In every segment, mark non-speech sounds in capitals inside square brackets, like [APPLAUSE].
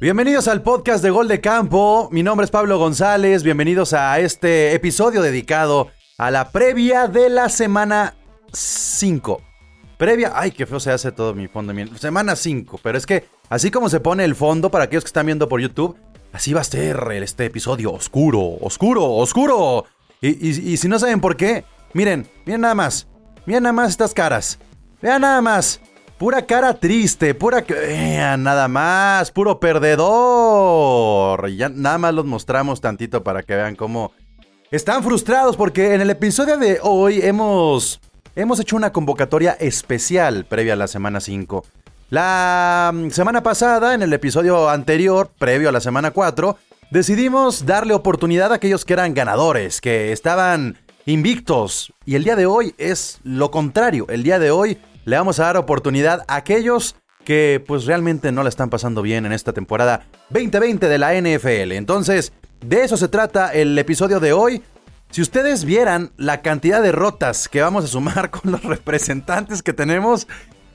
Bienvenidos al podcast de Gol de Campo. Mi nombre es Pablo González. Bienvenidos a este episodio dedicado a la previa de la semana 5. Previa, ay, qué feo se hace todo mi fondo. Semana 5, pero es que así como se pone el fondo para aquellos que están viendo por YouTube, así va a ser este episodio oscuro, oscuro, oscuro. Y, si no saben por qué, miren, miren nada más. Miren nada más estas caras. Vean nada más. Pura cara triste, pura... Vean nada más, puro perdedor. Ya nada más los mostramos tantito para que vean cómo están frustrados porque en el episodio de hoy hemos, hemos hecho una convocatoria especial previa a la semana 5. La mm, semana pasada, en el episodio anterior, previo a la semana 4, decidimos darle oportunidad a aquellos que eran ganadores, que estaban invictos. Y el día de hoy es lo contrario. El día de hoy le vamos a dar oportunidad a aquellos que pues realmente no la están pasando bien en esta temporada 2020 de la NFL. Entonces, de eso se trata el episodio de hoy. Si ustedes vieran la cantidad de rotas que vamos a sumar [LAUGHS] con los representantes que tenemos,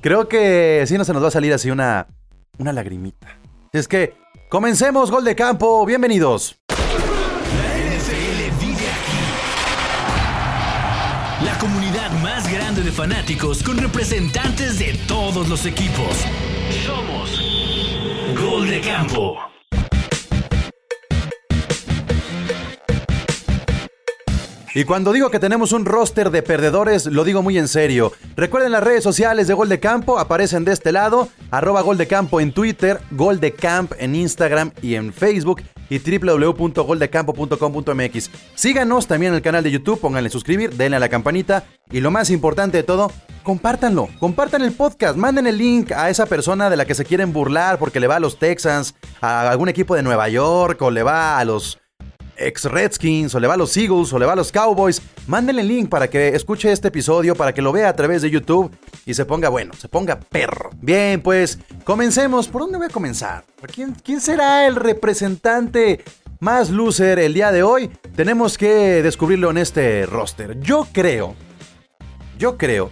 creo que sí no se nos va a salir así una, una lagrimita. Es que, comencemos, gol de campo, bienvenidos. Fanáticos con representantes de todos los equipos. Somos Gol de Campo. Y cuando digo que tenemos un roster de perdedores, lo digo muy en serio. Recuerden las redes sociales de Gol de Campo, aparecen de este lado, arroba Gol de Campo en Twitter, Gol de Camp en Instagram y en Facebook y www.goldecampo.com.mx. Síganos también en el canal de YouTube, pónganle suscribir, denle a la campanita y lo más importante de todo, compártanlo, compartan el podcast, manden el link a esa persona de la que se quieren burlar porque le va a los Texans, a algún equipo de Nueva York o le va a los ex Redskins, o le va a los Eagles, o le va a los Cowboys, mándenle el link para que escuche este episodio, para que lo vea a través de YouTube y se ponga bueno, se ponga perro. Bien, pues comencemos. ¿Por dónde voy a comenzar? ¿Quién, quién será el representante más loser el día de hoy? Tenemos que descubrirlo en este roster. Yo creo, yo creo,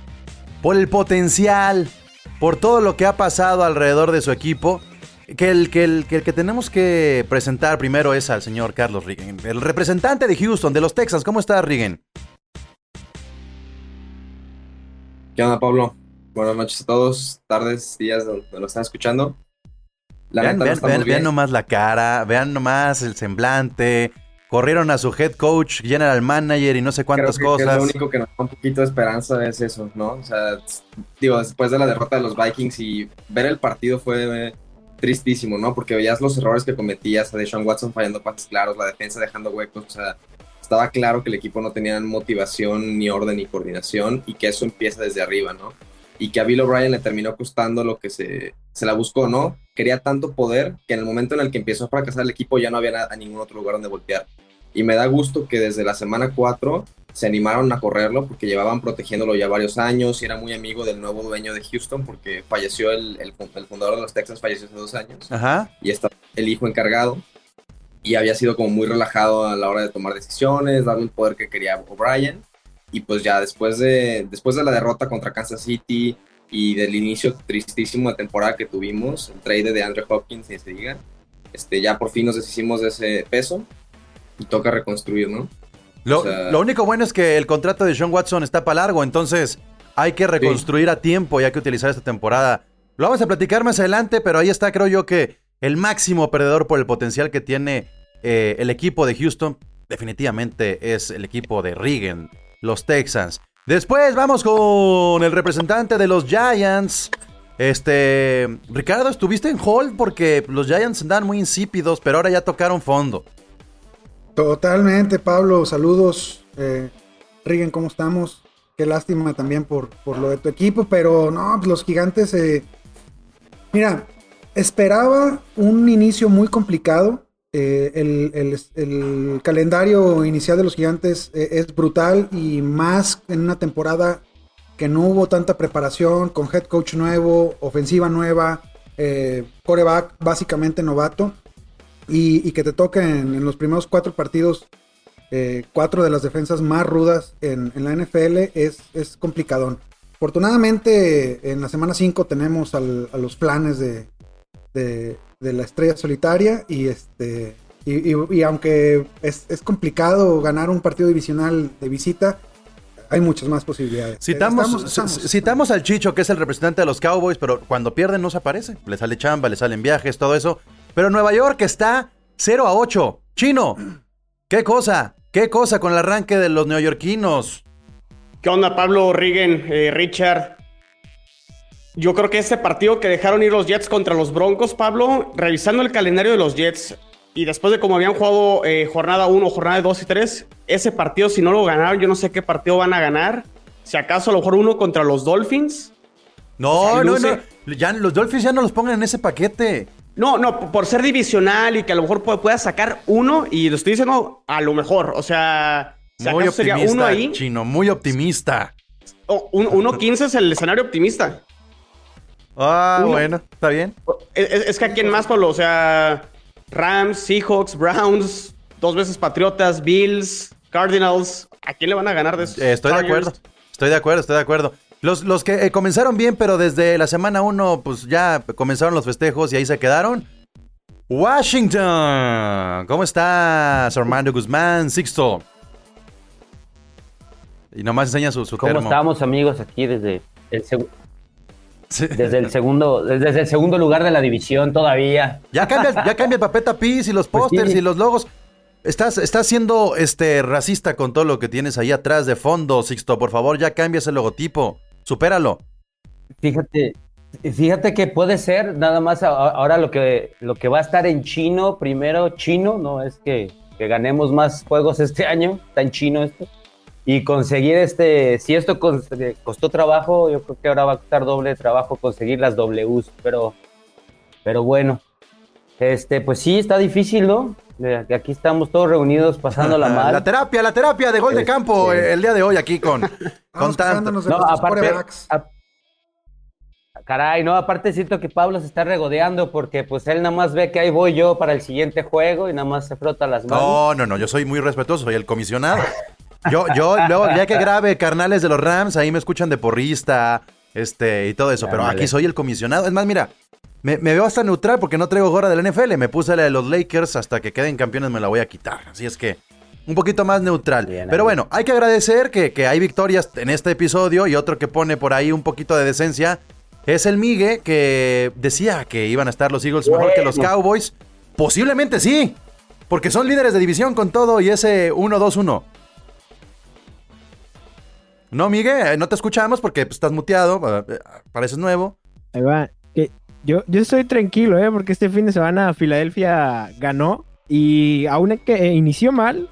por el potencial, por todo lo que ha pasado alrededor de su equipo, que el, que, el, que tenemos que presentar primero es al señor Carlos Rigen, el representante de Houston, de los Texans. ¿Cómo está, Rigen? ¿Qué onda, Pablo? Buenas noches a todos, tardes, días donde lo están escuchando. vean, vean, nomás la cara, vean nomás el semblante. Corrieron a su head coach, general manager y no sé cuántas cosas. lo único que nos da un poquito de esperanza es eso, ¿no? O sea, digo, después de la derrota de los Vikings y ver el partido fue tristísimo, ¿no? Porque veías los errores que cometías, a Deshaun Watson fallando pases claros, la defensa dejando huecos, o sea, estaba claro que el equipo no tenía motivación, ni orden, ni coordinación, y que eso empieza desde arriba, ¿no? Y que a Bill O'Brien le terminó costando lo que se, se la buscó, ¿no? Quería tanto poder que en el momento en el que empezó a fracasar el equipo ya no había a ningún otro lugar donde voltear. Y me da gusto que desde la semana 4 se animaron a correrlo porque llevaban protegiéndolo ya varios años y era muy amigo del nuevo dueño de Houston porque falleció el, el, fundador de los Texans, falleció hace dos años. Y está el hijo encargado y había sido como muy relajado a la hora de tomar decisiones, darle el poder que quería O'Brien. Y pues ya después de, después de la derrota contra Kansas City y del inicio tristísimo de temporada que tuvimos, el trade de Andrew Hopkins, y se diga, este, ya por fin nos deshicimos de ese peso y toca reconstruir, ¿no? Lo, único bueno es que el contrato de Sean Watson está para largo, entonces hay que reconstruir a tiempo y hay que utilizar esta temporada. Lo vamos a platicar más adelante, pero ahí está, creo yo, que el máximo perdedor por el potencial que tiene eh, el equipo de Houston definitivamente es el equipo de Regan, los Texans. Después vamos con el representante de los Giants. Este, Ricardo, estuviste en Hall porque los Giants andan muy insípidos, pero ahora ya tocaron fondo. Totalmente, Pablo, saludos. Eh, ¿cómo estamos? Qué lástima también por, por lo de tu equipo, pero no, pues los gigantes, eh, mira, esperaba un inicio muy complicado. Eh, el, calendario inicial de los gigantes eh, es brutal y más en una temporada que no hubo tanta preparación, con head coach nuevo, ofensiva nueva, coreback básicamente novato y, que te toquen en, los primeros cuatro partidos eh, cuatro de las defensas más rudas en, la NFL es, es complicadón. Afortunadamente en la semana 5 tenemos a los planes de, de, de la estrella solitaria y este y, y- y aunque es, es complicado ganar un partido divisional de visita, hay muchas más posibilidades. Citamos, Estamos- estamos- c- citamos al Chicho, que es el representante de los Cowboys, pero cuando pierden no se aparece. Le sale chamba, le salen viajes, todo eso. Pero Nueva York está 0 a 8. Chino, ¿qué cosa? ¿Qué cosa con el arranque de los neoyorquinos? ¿Qué onda, Pablo, Rigen, eh, Richard? Yo creo que este partido que dejaron ir los Jets contra los Broncos, Pablo, revisando el calendario de los Jets y después de cómo habían jugado eh, jornada 1, jornada 2 y 3, ese partido, si no lo ganaron, yo no sé qué partido van a ganar. Si acaso a lo mejor uno contra los Dolphins. No, no, no. Ya, los Dolphins ya no los pongan en ese paquete. No, no, por ser divisional y que a lo mejor pu- pueda sacar uno y lo estoy diciendo a lo mejor. O sea, si Muy acaso sería uno optimista, ahí. Chino, muy optimista. o un- 1-15 es el escenario optimista. Ah, Uno. bueno, está bien. Es, es- es que a quién más, Pablo. O sea, Rams, Seahawks, Browns, dos veces Patriotas, Bills, Cardinals. ¿A quién le van a ganar de esos? Eh, estoy de acuerdo. Estoy de acuerdo, estoy de acuerdo. Los, los que eh, comenzaron bien, pero desde la semana 1, pues ya comenzaron los festejos y ahí se quedaron. Washington. ¿Cómo estás, Armando Guzmán? Sixto. Y nomás enseña su, su ¿Cómo termo. estamos, amigos? Aquí desde el, Sí. desde el segundo desde el segundo lugar de la división todavía. Ya cambia, ya cambia el papel tapiz y los Pues pósters sí. y los logos. Estás, estás siendo este racista con todo lo que tienes ahí atrás de fondo, Sixto. Por favor, ya cambia ese logotipo. Supéralo. Fíjate, fíjate que puede ser nada más ahora lo que lo que va a estar en chino primero chino, no es que, que ganemos más juegos este [LAUGHS] año, está en chino esto. Y conseguir este, si esto cos- costó trabajo, yo creo que ahora va a costar doble trabajo conseguir las Ws, pero pero bueno. Este, pues sí, está difícil, ¿no? De Aquí estamos todos reunidos pasándola [LAUGHS] mal. La terapia, la terapia de gol de Este- campo eh, el día de hoy aquí con, con tanto. No, aparte, a- caray, no, aparte siento que Pablo se está regodeando porque pues él nada más ve que ahí voy yo para el siguiente juego y nada más se frota las manos. No, no, no, yo soy muy respetuoso, soy el comisionado. Yo, yo, luego, ya que grabe carnales de los Rams, ahí me escuchan de porrista, este, y todo eso, pero aquí soy el comisionado. Es más, mira, me, me veo hasta neutral porque no traigo gorra del NFL, me puse la de los Lakers, hasta que queden campeones me la voy a quitar. Así es que, un poquito más neutral. Bien, pero bueno, hay que agradecer que, que hay victorias en este episodio y otro que pone por ahí un poquito de decencia. Es el Migue que decía que iban a estar los Eagles mejor que los. Cowboys. Posiblemente sí, porque son líderes de división con todo y ese 1-2-1. No, Miguel, eh, no te escuchamos porque pues, estás muteado, eh, eh, pareces nuevo. Ahí va. Yo, yo estoy tranquilo, ¿eh? Porque este fin de semana Filadelfia ganó y aún que inició mal,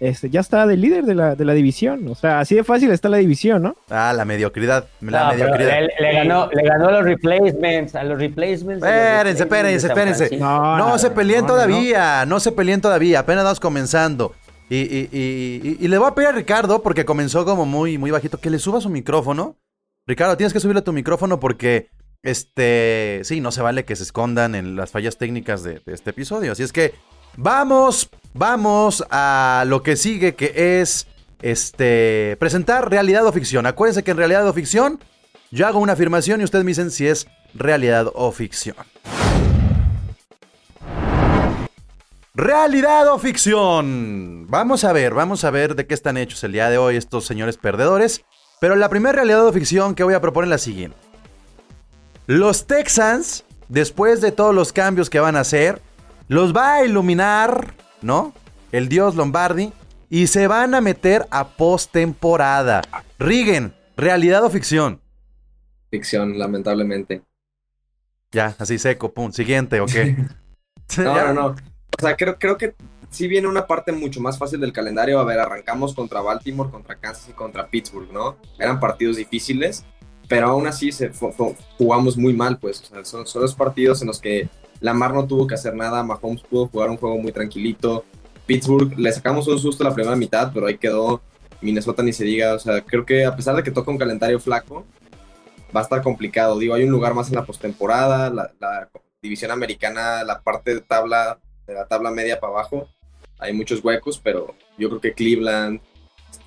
este, ya está de líder de la, de la división. O sea, así de fácil está la división, ¿no? Ah, la mediocridad, la mediocridad. le, le ganó, le ganó a los replacements, a los replacements. los Espérense, replacements espérense, espérense. No, No, se peleen no, no, todavía, no. se peleen todavía, apenas vamos comenzando. Y, y- y- y- y le voy a pedir a Ricardo, porque comenzó como muy, muy bajito, que le suba su micrófono. Ricardo, tienes que subirle tu micrófono porque, este, sí, no se vale que se escondan en las fallas técnicas de, este episodio. Así es que vamos, vamos a lo que sigue, que es, este, presentar realidad o ficción. Acuérdense que en realidad o ficción, yo hago una afirmación y ustedes me dicen si es realidad o ficción. Realidad o ficción. Vamos a ver, vamos a ver de qué están hechos el día de hoy estos señores perdedores. Pero la primera realidad o ficción que voy a proponer es la siguiente. Los Texans, después de todos los cambios que van a hacer, los va a iluminar, ¿no? El dios Lombardi. Y se van a meter a postemporada. Rigen, realidad o ficción. Ficción, lamentablemente. Ya, así seco, pum. Siguiente, ok. [LAUGHS] [LAUGHS] No, no, no. O sea, creo, creo que sí viene una parte mucho más fácil del calendario. A ver, arrancamos contra Baltimore, contra Kansas y contra Pittsburgh, ¿no? Eran partidos difíciles, pero aún así se jugamos muy mal, pues. O sea, son, son los partidos en los que Lamar no tuvo que hacer nada, Mahomes pudo jugar un juego muy tranquilito. Pittsburgh le sacamos un susto la primera mitad, pero ahí quedó. Minnesota ni se diga. O sea, creo que a pesar de que toca un calendario flaco, va a estar complicado. Digo, hay un lugar más en la postemporada, la, la división americana, la parte de tabla, de la tabla media para abajo, hay muchos huecos, pero yo creo que Cleveland,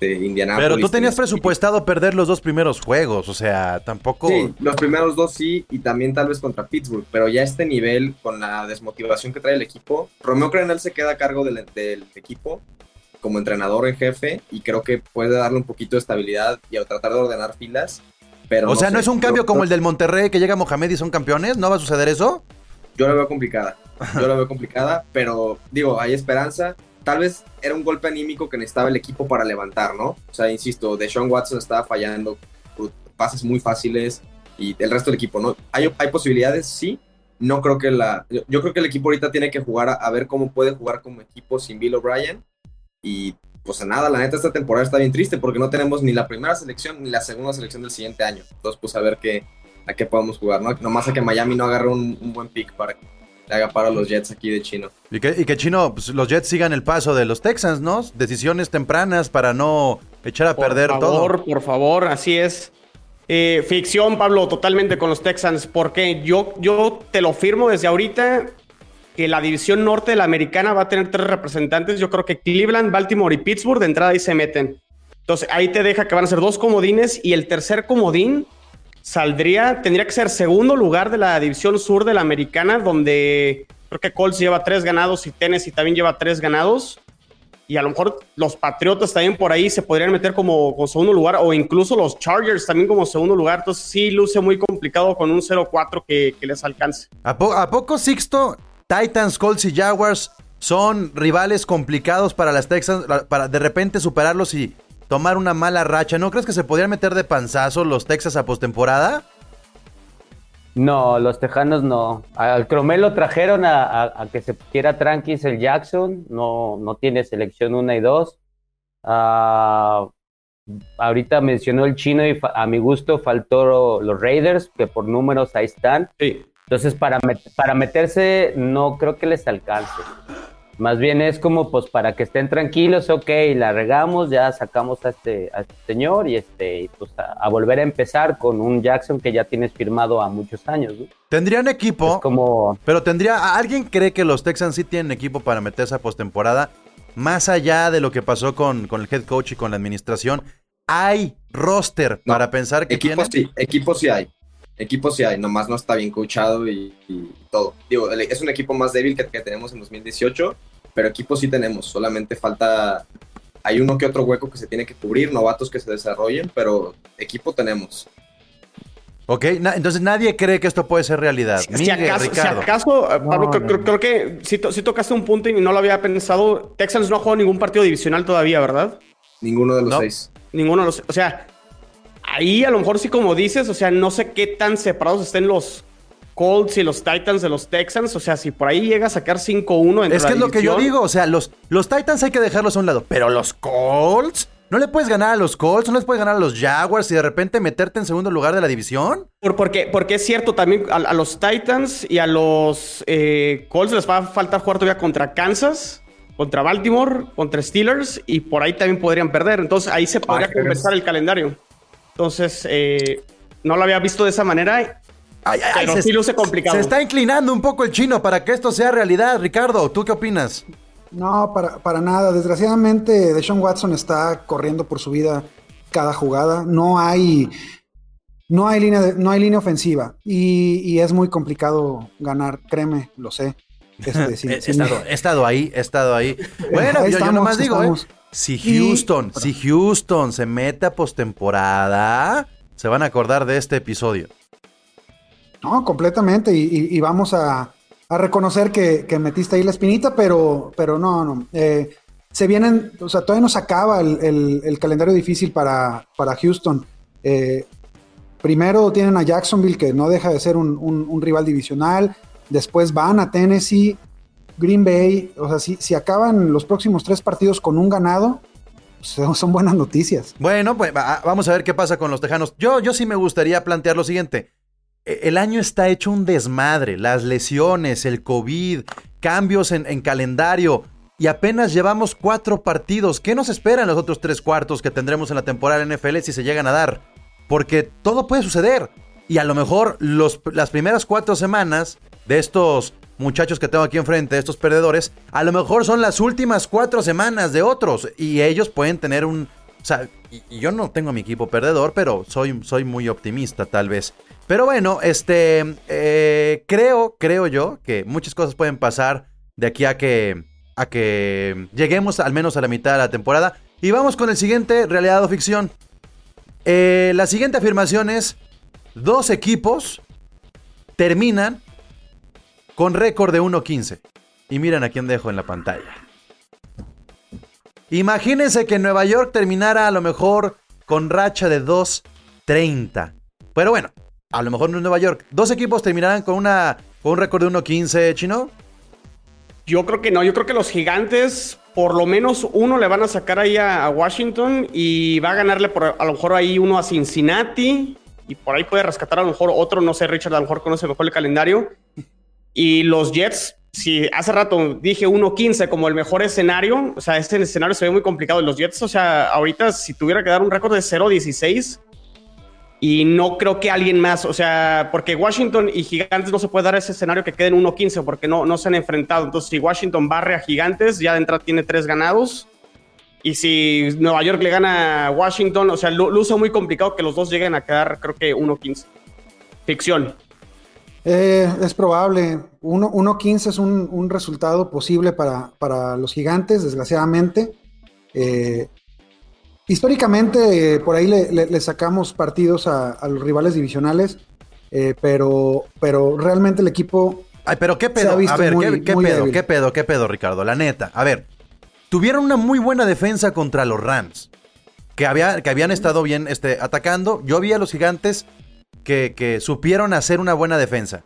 este, Indianapolis. Pero tú tenías presupuestado perder los dos primeros juegos, o sea, tampoco... Sí, los primeros dos sí, y también tal vez contra Pittsburgh, pero ya este nivel, con la desmotivación que trae el equipo, Romeo Crenel se queda a cargo del, del equipo como entrenador en jefe, y creo que puede darle un poquito de estabilidad y a tratar de ordenar filas. Pero o sea, no es un yo- cambio como el del Monterrey que llega Mohamed y son campeones, ¿no va a suceder eso? Yo la veo complicada. Yo la [LAUGHS] veo complicada, pero digo, hay esperanza. Tal vez era un golpe anímico que necesitaba el equipo para levantar, ¿no? O sea, insisto, Deshaun Watson estaba fallando pases muy fáciles y el resto del equipo, ¿no? ¿Hay, hay posibilidades? Sí. No creo que la. Yo, creo que el equipo ahorita tiene que jugar a, ver cómo puede jugar como equipo sin Bill O'Brien. Y pues nada, la neta, esta temporada está bien triste porque no tenemos ni la primera selección ni la segunda selección del siguiente año. Entonces, pues a ver qué, a qué podemos jugar, ¿no? Nomás a que Miami no agarre un, un buen pick para le haga paro a los Jets aquí de chino. Y que, y que Chino, pues, los Jets sigan el paso de los Texans, ¿no? Decisiones tempranas para no echar a Por perder favor, todo. por favor, así es. Eh, ficción, Pablo, totalmente con los Texans, porque yo, yo te lo firmo desde ahorita que la división norte de la americana va a tener tres representantes. Yo creo que Cleveland, Baltimore y Pittsburgh de entrada ahí se meten. Entonces ahí te deja que van a ser dos comodines y el tercer comodín saldría, tendría que ser segundo lugar de la división sur de la americana, donde creo que Colts lleva tres ganados y Tennessee también lleva tres ganados. Y a lo mejor los Patriotas también por ahí se podrían meter como, segundo lugar, o incluso los Chargers también como segundo lugar. Entonces sí luce muy complicado con un 0-4 que, les alcance. ¿A, po- a poco Sixto, Titans, Colts y Jaguars son rivales complicados para las Texans, para de repente superarlos y tomar una mala racha? ¿No crees que se podrían meter de panzazo los Texas a postemporada? No, los Tejanos no. Al Cromel lo trajeron a, a- a que se quiera tranquis el Jackson. No, no tiene selección 1 y 2. ahorita mencionó el chino y a mi gusto faltó los Raiders, que por números ahí están. Sí. Entonces, para, met- para meterse, no creo que les alcance. Más bien es como, pues, para que estén tranquilos, ok, la regamos, ya sacamos a este, a este señor y este, pues, a, a volver a empezar con un Jackson que ya tienes firmado a muchos años, ¿no? Tendrían equipo, Es como, pero tendría. ¿Alguien cree que los Texans sí tienen equipo para meterse a postemporada? Más allá de lo que pasó con, con el head coach y con la administración, ¿hay roster No, para pensar que Equipos tienen? sí, equipos sí hay. Equipos sí hay, nomás no está bien coachado y, y todo. Digo, es un equipo más débil que, que tenemos en 2018, pero equipos sí tenemos. Solamente falta. Hay uno que otro hueco que se tiene que cubrir, novatos que se desarrollen, pero equipo tenemos. Ok, na- entonces nadie cree que esto puede ser realidad. Si Miguel, acaso, si Ricardo. acaso, eh, Pablo, No, creo, no, creo- no. creo que sí, to- tocaste un punto y no lo había pensado. Texans no ha jugado ningún partido divisional todavía, ¿verdad? Ninguno de los No. seis. Ninguno de los. O sea, ahí a lo mejor sí, como dices, o sea, no sé qué tan separados estén los Colts y los Titans de los Texans. O sea, si por ahí llega a sacar 5-1 entre Es que es lo que yo digo, o sea, los, los Titans hay que dejarlos a un lado, pero los Colts, ¿no le puedes ganar a los Colts? ¿No les puedes ganar a los Jaguars y de repente meterte en segundo lugar de la división? Por- porque, porque es cierto, también a, a los Titans y a los eh, Colts les va a faltar jugar todavía contra Kansas, contra Baltimore, contra Steelers y por ahí también podrían perder. Entonces ahí se podría compensar el calendario. Entonces, eh, no lo había visto de esa manera. Ay, ay, ay, Pero sí luce complicado. Se está inclinando un poco el chino para que esto sea realidad. Ricardo, ¿tú qué opinas? No, para, para nada. Desgraciadamente, Deshaun Watson está corriendo por su vida cada jugada. No hay, no hay, línea, de- no hay línea ofensiva y, y es muy complicado ganar, créeme, lo sé. [LAUGHS] Este, he, estado, he estado ahí, he estado ahí. [LAUGHS] Bueno, Ahí yo, yo estamos, nomás digo, ¿eh? Si Y- Houston, si Houston se mete a postemporada, se van a acordar de este episodio. No, completamente. Y, vamos a, reconocer que, metiste ahí la espinita, pero, pero no, no. Eh, se vienen, o sea, todavía no se acaba el, calendario difícil para, para Houston. Eh, primero tienen a Jacksonville, que no deja de ser un, rival divisional. Después van a Tennessee, Green Bay. O sea, si, si acaban los próximos tres partidos con un ganado, son, buenas noticias. Bueno, pues va- vamos a ver qué pasa con los Tejanos. Yo, yo sí me gustaría plantear lo siguiente. E- El año está hecho un desmadre. Las lesiones, el COVID, cambios en, en calendario. Y apenas llevamos cuatro partidos. ¿Qué nos espera en los otros tres cuartos que tendremos en la temporada NFL si se llegan a dar? Porque todo puede suceder. Y a lo mejor las primeras cuatro semanas de estos muchachos que tengo aquí enfrente, estos perdedores, a lo mejor son las últimas cuatro semanas de otros. Y ellos pueden tener un, O sea, y yo no tengo mi equipo perdedor, pero soy, soy muy optimista tal vez. Pero bueno, este, eh, creo, creo yo que muchas cosas pueden pasar de aquí a que, a que lleguemos al menos a la mitad de la temporada. Y vamos con el siguiente, realidad o ficción. Eh, la siguiente afirmación es, dos equipos terminan con récord de 1-15. Y miren a quién dejo en la pantalla. Imagínense que Nueva York terminara a lo mejor con racha de 2-30. Pero bueno, a lo mejor es Nueva York. Dos equipos terminarán con, un récord de 1-15, chino. Yo creo que no, yo creo que los gigantes, por lo menos uno le van a sacar ahí a, a Washington y va a ganarle por, a lo mejor ahí uno a Cincinnati y por ahí puede rescatar a lo mejor otro, no sé, Richard a lo mejor conoce mejor el calendario. Y los Jets, si hace rato dije 1-15 como el mejor escenario, o sea, este escenario se ve muy complicado. Los Jets, o sea, ahorita si tuviera que dar un récord de 0-16, y no creo que alguien más, o sea, porque Washington y Gigantes no se puede dar ese escenario que queden 1-15 porque no, no se han enfrentado. Entonces, si Washington barre a Gigantes, ya de entrada tiene tres ganados. Y si Nueva York le gana a Washington, o sea, lo, uso muy complicado que los dos lleguen a quedar, creo que 1-15. Ficción. Eh, es probable. 1-15 es un, un, resultado posible para, para, los gigantes, desgraciadamente. Eh, históricamente, eh, por ahí le, le, le, sacamos partidos a, a los rivales divisionales, eh, pero, pero realmente el equipo. Ay, pero qué pedo. A ver, muy, ¿qué, qué pedo? Débil. ¿Qué pedo? ¿Qué pedo, Ricardo? La neta. A ver, tuvieron una muy buena defensa contra los Rams. Que, había, que habían estado bien este, atacando. Yo vi a los gigantes que, que, supieron hacer una buena defensa.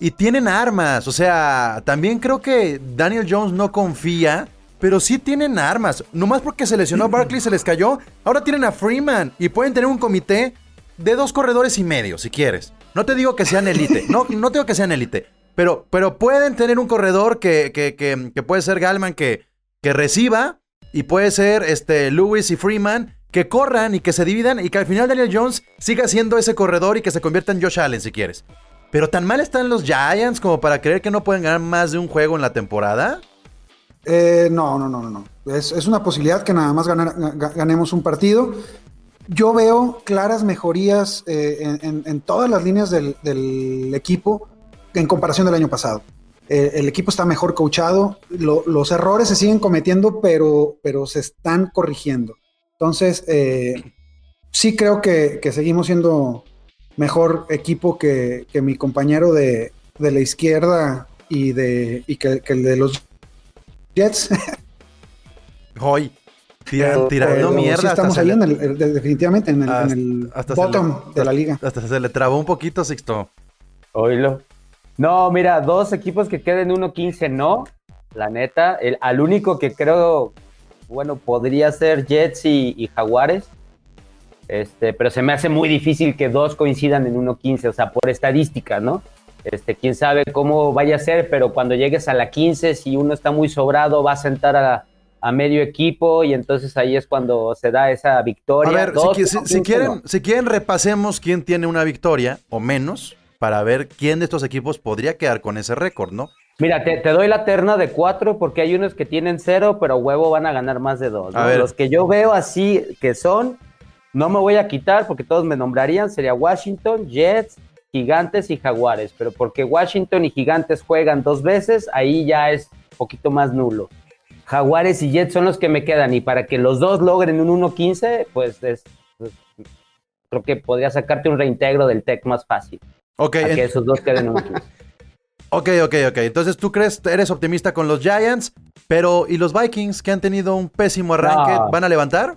Y tienen armas, o sea, también creo que Daniel Jones no confía, pero sí tienen armas. Nomás porque se lesionó a Barkley, se les cayó. Ahora tienen a Freeman y pueden tener un comité de dos corredores y medio, si quieres. No te digo que sean élite, no, no te digo que sean élite, pero, pero pueden tener un corredor que, que, que, que puede ser Galman que, que reciba y puede ser este, Lewis y Freeman que corran y que se dividan y que al final Daniel Jones siga siendo ese corredor y que se convierta en Josh Allen si quieres. Pero tan mal están los Giants como para creer que no pueden ganar más de un juego en la temporada. Eh, no, no, no, no. Es, es, una posibilidad que nada más ganemos un partido. Yo veo claras mejorías eh, en, todas las líneas del, equipo en comparación del año pasado. Eh, el equipo está mejor coachado, lo, los errores se siguen cometiendo, pero, pero se están corrigiendo. Entonces, eh, sí creo que, seguimos siendo mejor equipo que, que mi compañero de, de, la izquierda y, de, y que el de los Jets. [LAUGHS] Hoy. Tiran, tirando pero mierda. Sí estamos ahí, en el, definitivamente, en el, hasta, en el bottom le, de la liga. Hasta se le trabó un poquito, Sixto. Oílo. No, mira, dos equipos que queden 1-15, no. La neta, el, al único que creo, bueno, podría ser Jets y, y Jaguares. Este, pero se me hace muy difícil que dos coincidan en 1-15, o sea, por estadística, ¿no? Este, quién sabe cómo vaya a ser, pero cuando llegues a la 15, si uno está muy sobrado, va a sentar a, a medio equipo y entonces ahí es cuando se da esa victoria. A ver, Dos, si, si, si, quieren, si quieren repasemos quién tiene una victoria o menos para ver quién de estos equipos podría quedar con ese récord, ¿no? Mira, te, te, doy la terna de cuatro porque hay unos que tienen cero, pero huevo van a ganar más de dos. ¿no? Los que yo veo así que son, no me voy a quitar porque todos me nombrarían, sería Washington, Jets, Gigantes y Jaguares, pero porque Washington y Gigantes juegan dos veces, ahí ya es un poquito más nulo. Jaguares y Jets son los que me quedan y para que los dos logren un 1-15, pues es, pues, creo que podría sacarte un reintegro del TEC más fácil. Ok. Para que esos dos queden 1-15. [LAUGHS] Ok, ok, ok. Entonces tú crees, eres optimista con los Giants, pero ¿y los Vikings que han tenido un pésimo arranque, no. van a levantar?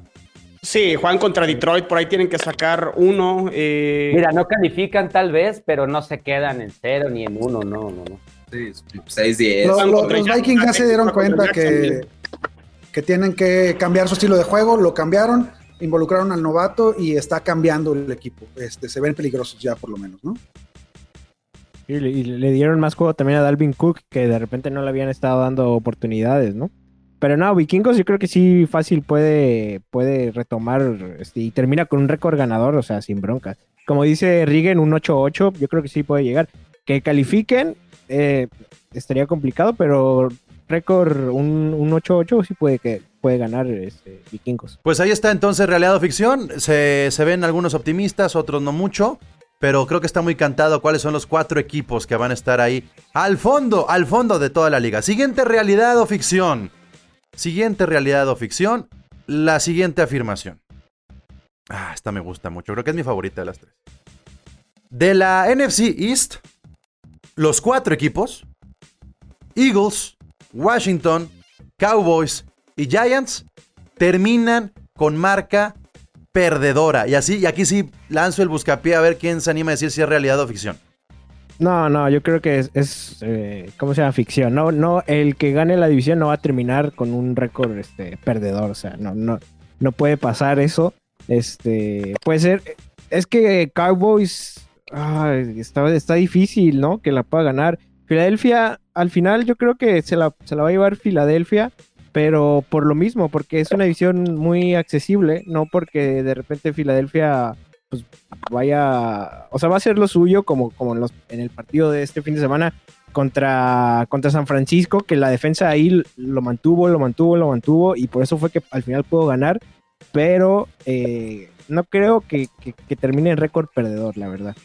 Sí, juegan contra Detroit, por ahí tienen que sacar uno. Eh... Mira, no califican tal vez, pero no se quedan en cero ni en uno, no, no, no. Sí, 6-10. Los, los, los, Vikings ya se dieron cuenta que, que tienen que cambiar su estilo de juego, lo cambiaron, involucraron al novato y está cambiando el equipo. Este, se ven peligrosos ya por lo menos, ¿no? Y le, y le, dieron más juego también a Dalvin Cook, que de repente no le habían estado dando oportunidades, ¿no? Pero no, Vikingos yo creo que sí fácil puede, puede retomar este, y termina con un récord ganador, o sea, sin broncas. Como dice Rigen, un 8-8, yo creo que sí puede llegar. Que califiquen, eh, estaría complicado, pero récord un, un 8-8, sí puede que puede ganar este, Vikingos. Pues ahí está entonces realidad o ficción. Se, se ven algunos optimistas, otros no mucho. Pero creo que está muy cantado cuáles son los cuatro equipos que van a estar ahí al fondo, al fondo de toda la liga. Siguiente realidad o ficción. Siguiente realidad o ficción. La siguiente afirmación. Ah, esta me gusta mucho. Creo que es mi favorita de las tres. De la NFC East, los cuatro equipos, Eagles, Washington, Cowboys y Giants, terminan con marca perdedora. Y así, y aquí sí lanzo el buscapié a ver quién se anima a decir si es realidad o ficción. No, no, yo creo que es, es eh, ¿cómo se llama? Ficción. No, no, el que gane la división no va a terminar con un récord este, perdedor. O sea, no, no, no puede pasar eso. Este, puede ser. Es que Cowboys está, está difícil, ¿no? Que la pueda ganar. Filadelfia, al final, yo creo que se la, se la va a llevar Filadelfia, pero por lo mismo, porque es una división muy accesible, no porque de repente Filadelfia pues vaya, o sea, va a ser lo suyo como, como en, los, en el partido de este fin de semana contra, contra San Francisco, que la defensa ahí lo mantuvo, lo mantuvo, lo mantuvo, y por eso fue que al final pudo ganar, pero eh, no creo que, que, que termine en récord perdedor, la verdad.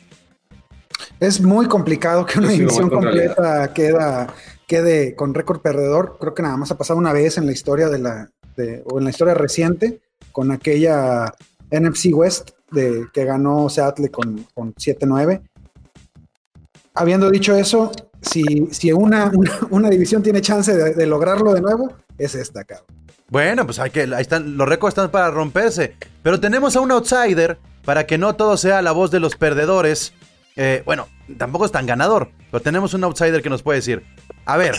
Es muy complicado que una división completa queda, quede con récord perdedor. Creo que nada más ha pasado una vez en la historia de la, de- o en la historia reciente, con aquella NFC West de, que ganó Seattle con, con 7-9. Habiendo dicho eso, si, si una, una, una división tiene chance de, lograrlo de nuevo, es esta, cabrón. Bueno, pues hay que, ahí están, los récords están para romperse. Pero tenemos a un outsider para que no todo sea la voz de los perdedores. Eh, bueno, tampoco es tan ganador, pero tenemos un outsider que nos puede decir, a ver,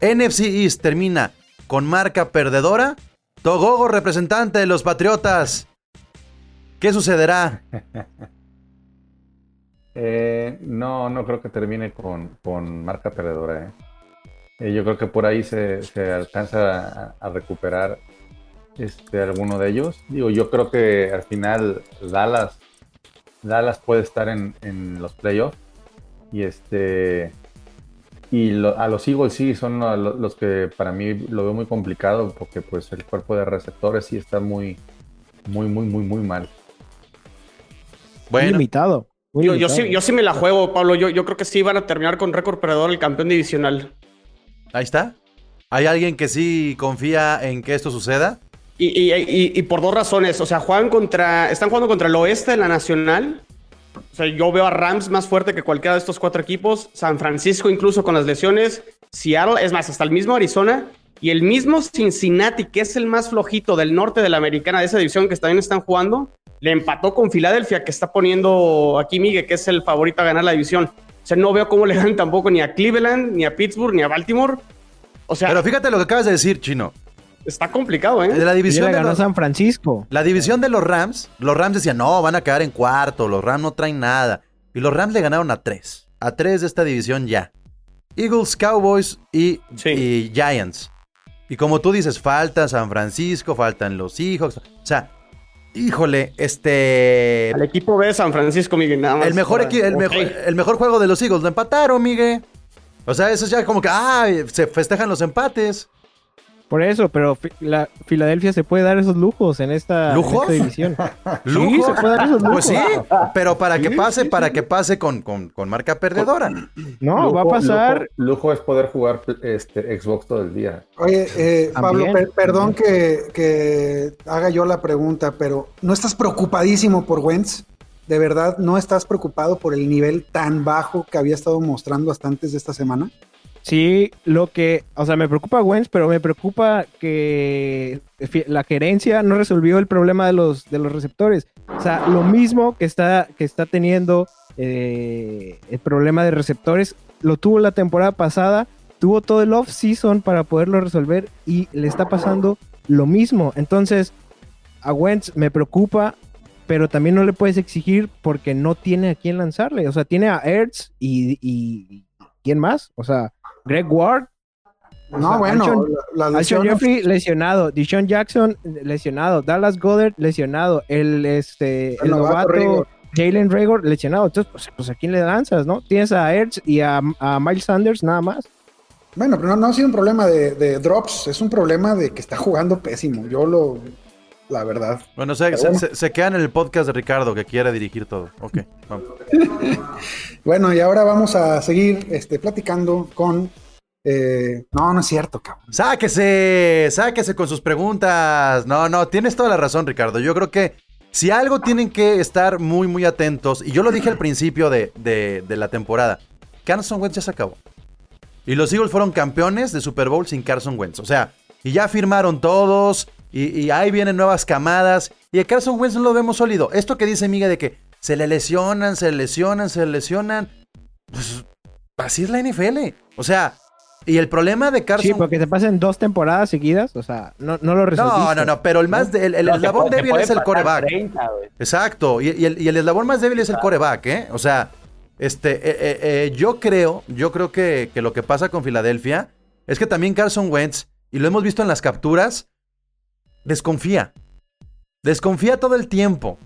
NFC East termina con marca perdedora. Togogo, representante de los Patriotas. ¿Qué sucederá? [LAUGHS] Eh, no, no creo que termine con, con marca perdedora. ¿eh? Eh, yo creo que por ahí se, alcanza a, recuperar este, alguno de ellos. Digo, yo creo que al final Dallas, Dallas puede estar en, en los playoffs. Y este y a los Eagles sí son lo- lo- los que para mí lo veo muy complicado porque pues el cuerpo de receptores sí está muy, muy, muy, muy, muy mal. Muy Bueno, limitado. muy Yo, yo, sí, yo sí me la juego, Pablo. Yo, yo creo que sí van a terminar con récord perdedor el campeón divisional. ahí está. ¿Hay alguien que sí confía en que esto suceda? Y, y- y- y por dos razones. O sea, juegan contra. Están jugando contra el oeste de la nacional. O sea, yo veo a Rams más fuerte que cualquiera de estos cuatro equipos. San Francisco, incluso con las lesiones. Seattle, es más, hasta el mismo Arizona. Y el mismo Cincinnati, que es el más flojito del norte de la americana de esa división que también están jugando, le empató con Filadelfia, que está poniendo aquí Miguel, que es el favorito a ganar la división. O sea, no veo cómo le ganan tampoco ni a Cleveland, ni a Pittsburgh, ni a Baltimore. O sea, Pero fíjate lo que acabas de decir, Chino. está complicado, ¿eh? De la división le de los, San Francisco. la división de los Rams, los Rams decían, no, van a quedar en cuarto, los Rams no traen nada. Y los Rams le ganaron a tres. A tres de esta división ya. Eagles, Cowboys y, Sí. y Giants. Y como tú dices, falta San Francisco, faltan los Seahawks. O sea, híjole, este... Al equipo B de San Francisco, Miguel, nada más. El mejor, para- el, mejor, el mejor juego de los Eagles lo empataron, Miguel. O sea, eso es ya como que, ah, se festejan los empates. Por eso, pero la Filadelfia se puede dar esos lujos en esta, en ¿Lujos? esta división. ¿Lujo? [LAUGHS] Sí, se puede dar esos lujos. Pues sí, pero para que pase, para que pase con, con, con marca perdedora. [CLEARS THROAT] No, Lujo- va a pasar. Lujo, lujo es poder jugar este, Xbox todo el día. Oye, eh, Pablo, per- perdón que, que haga yo la pregunta, pero ¿no estás preocupadísimo por Wentz? ¿De verdad no estás preocupado por el nivel tan bajo que había estado mostrando hasta antes de esta semana? Sí, lo que, o sea, me preocupa Wentz, pero me preocupa que la gerencia no resolvió el problema de los, de los receptores. O sea, lo mismo que está, que está teniendo eh, el problema de receptores, lo tuvo la temporada pasada, tuvo todo el off-season para poderlo resolver y le está pasando lo mismo. Entonces, a Wentz me preocupa, pero también no le puedes exigir porque no tiene a quién lanzarle. O sea, tiene a Ertz y, y ¿quién más? O sea, Greg Ward. o No, sea, bueno, Alshon, la- Alshon Jeffrey lesionado, Dishon Jackson lesionado, Dallas Goddard lesionado, el este el, El novato. Jalen Rager lesionado. Entonces, pues, pues, a quién le lanzas, ¿no? Tienes a Ertz y a, a Miles Sanders nada más. Bueno, pero no, no ha sido un problema de, de drops, es un problema de que está jugando pésimo. Yo lo. La verdad. Bueno, se, bueno. se- se quedan en el podcast de Ricardo que quiere dirigir todo. Ok, vamos. [LAUGHS] Bueno, y ahora vamos a seguir este, platicando con. eh, no, no es cierto, cabrón. Sáquese, sáquese con sus preguntas. No, no, tienes toda la razón, Ricardo. Yo creo que si algo tienen que estar muy, muy atentos, y yo lo dije al principio de, de- de la temporada, Carson Wentz ya se acabó. Y los Eagles fueron campeones de Super Bowl sin Carson Wentz. O sea, y ya firmaron todos, y, y ahí vienen nuevas camadas, y a Carson Wentz no lo vemos sólido. Esto que dice Miga de que se le lesionan, se le lesionan, se le lesionan, pues así es la NFL. O sea, y el problema de Carson Sí, porque te pasen dos temporadas seguidas, o sea, no, no lo resolviste. no, no, no, pero el más de- el, el No, eslabón puede- débil es el coreback. 30, güey. Exacto, y, y el, y el eslabón más débil es el coreback, ¿eh? O sea, este, eh, eh, eh, yo creo, yo creo que, que lo que pasa con Filadelfia es que también Carson Wentz, y lo hemos visto en las capturas, desconfía. Desconfía todo el tiempo.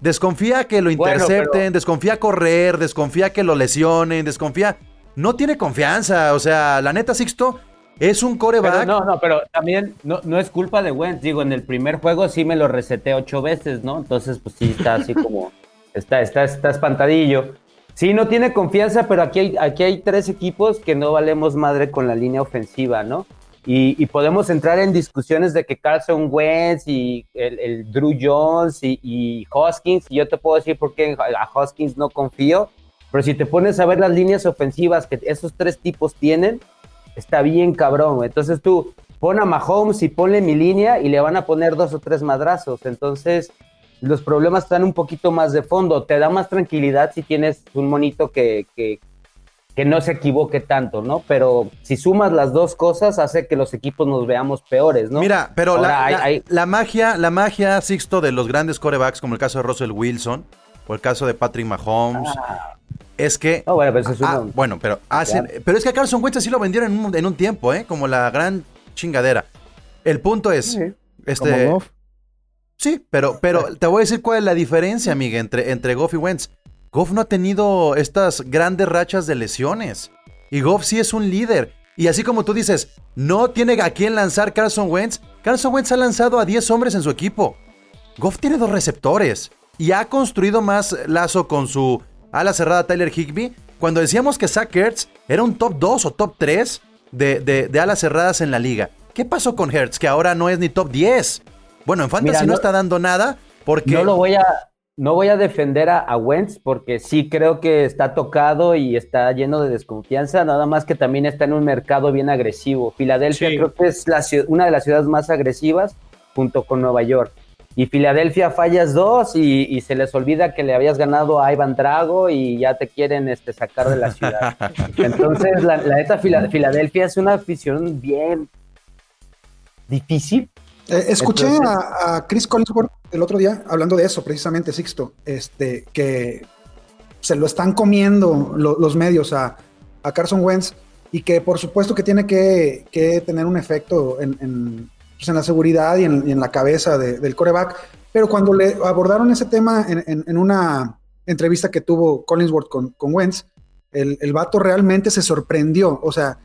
Desconfía que lo Bueno, intercepten, pero- desconfía correr, desconfía que lo lesionen, desconfía. No tiene confianza. O sea, la neta, Sixto, es un coreback. No, no, pero también no, no es culpa de Wentz. Digo, en el primer juego sí me lo reseté ocho veces, ¿no? Entonces, pues sí está así como. [LAUGHS] Está, está, está espantadillo. Sí, no tiene confianza, pero aquí hay, aquí hay tres equipos que no valemos madre con la línea ofensiva, ¿no? Y, podemos entrar en discusiones de que Carson Wentz y el, Drew Jones y, Hoskins, y yo te puedo decir por qué a Hoskins no confío, pero si te pones a ver las líneas ofensivas que esos tres tipos tienen, está bien cabrón. Entonces tú pon a Mahomes y ponle mi línea y le van a poner dos o tres madrazos. Entonces los problemas están un poquito más de fondo. Te da más tranquilidad si tienes un monito que, que no se equivoque tanto, ¿no? Pero si sumas las dos cosas hace que los equipos nos veamos peores, ¿no? Mira, pero Ahora la, hay- la- hay- la magia, la magia, Sixto, de los grandes corebacks, como el caso de Russell Wilson o el caso de Patrick Mahomes, es que. No, bueno, pero es Ah, uno- bueno, pero hacen, pero es que a Carson Wentz sí lo vendieron en un, en un tiempo, ¿eh? Como la gran chingadera. El punto es, Sí, este, Como Goff. sí, pero, pero te voy a decir cuál es la diferencia, amiga, entre, entre Goff y Wentz. Goff no ha tenido estas grandes rachas de lesiones. Y Goff sí es un líder. Y así como tú dices, no tiene a quién lanzar Carson Wentz. Carson Wentz ha lanzado a 10 hombres en su equipo. Goff tiene dos receptores. Y ha construido más lazo con su ala cerrada Tyler Higby. Cuando decíamos que Zach Ertz era un top 2 o top 3 de, de- de alas cerradas en la liga. ¿Qué pasó con Hertz? Que ahora no es ni top 10. Bueno, en Fantasy Mira, no, no- está dando nada porque... No lo voy a, no voy a defender a, a Wentz porque sí creo que está tocado y está lleno de desconfianza, nada más que también está en un mercado bien agresivo. Filadelfia Sí. creo que es la una de las ciudades más agresivas junto con Nueva York. Y Filadelfia fallas dos y, y se les olvida que le habías ganado a Ivan Drago y ya te quieren este, sacar de la ciudad. [LAUGHS] Entonces, la, la neta, Fila- Filadelfia es una afición bien difícil. Eh, escuché Entonces- a, a Chris Collinsworth el otro día hablando de eso, precisamente, Sixto, este, que se lo están comiendo lo- los medios a, a Carson Wentz y que por supuesto que tiene que, que tener un efecto en, en, pues, en la seguridad y en, y en la cabeza de- del coreback, pero cuando le abordaron ese tema en una entrevista que tuvo Collinsworth con, con Wentz, el, el vato realmente se sorprendió, o sea,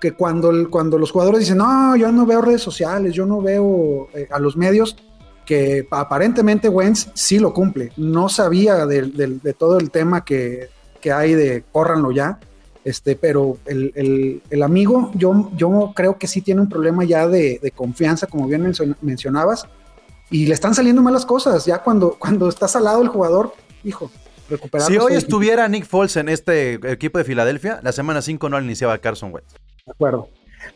que cuando, el- cuando los jugadores dicen, no, yo no veo redes sociales, yo no veo eh, a los medios, que aparentemente Wentz sí lo cumple. No sabía del- del- de, todo el tema que, que hay de córranlo ya, este, pero el, el- el amigo, yo, yo creo que sí tiene un problema ya de, de confianza, como bien mencio- mencionabas, y le están saliendo malas cosas. Ya cuando, cuando estás al lado del jugador, hijo, recuperar. Si hoy estuviera Nick Foles en este equipo de Filadelfia, la semana 5 no iniciaba Carson Wentz. De acuerdo.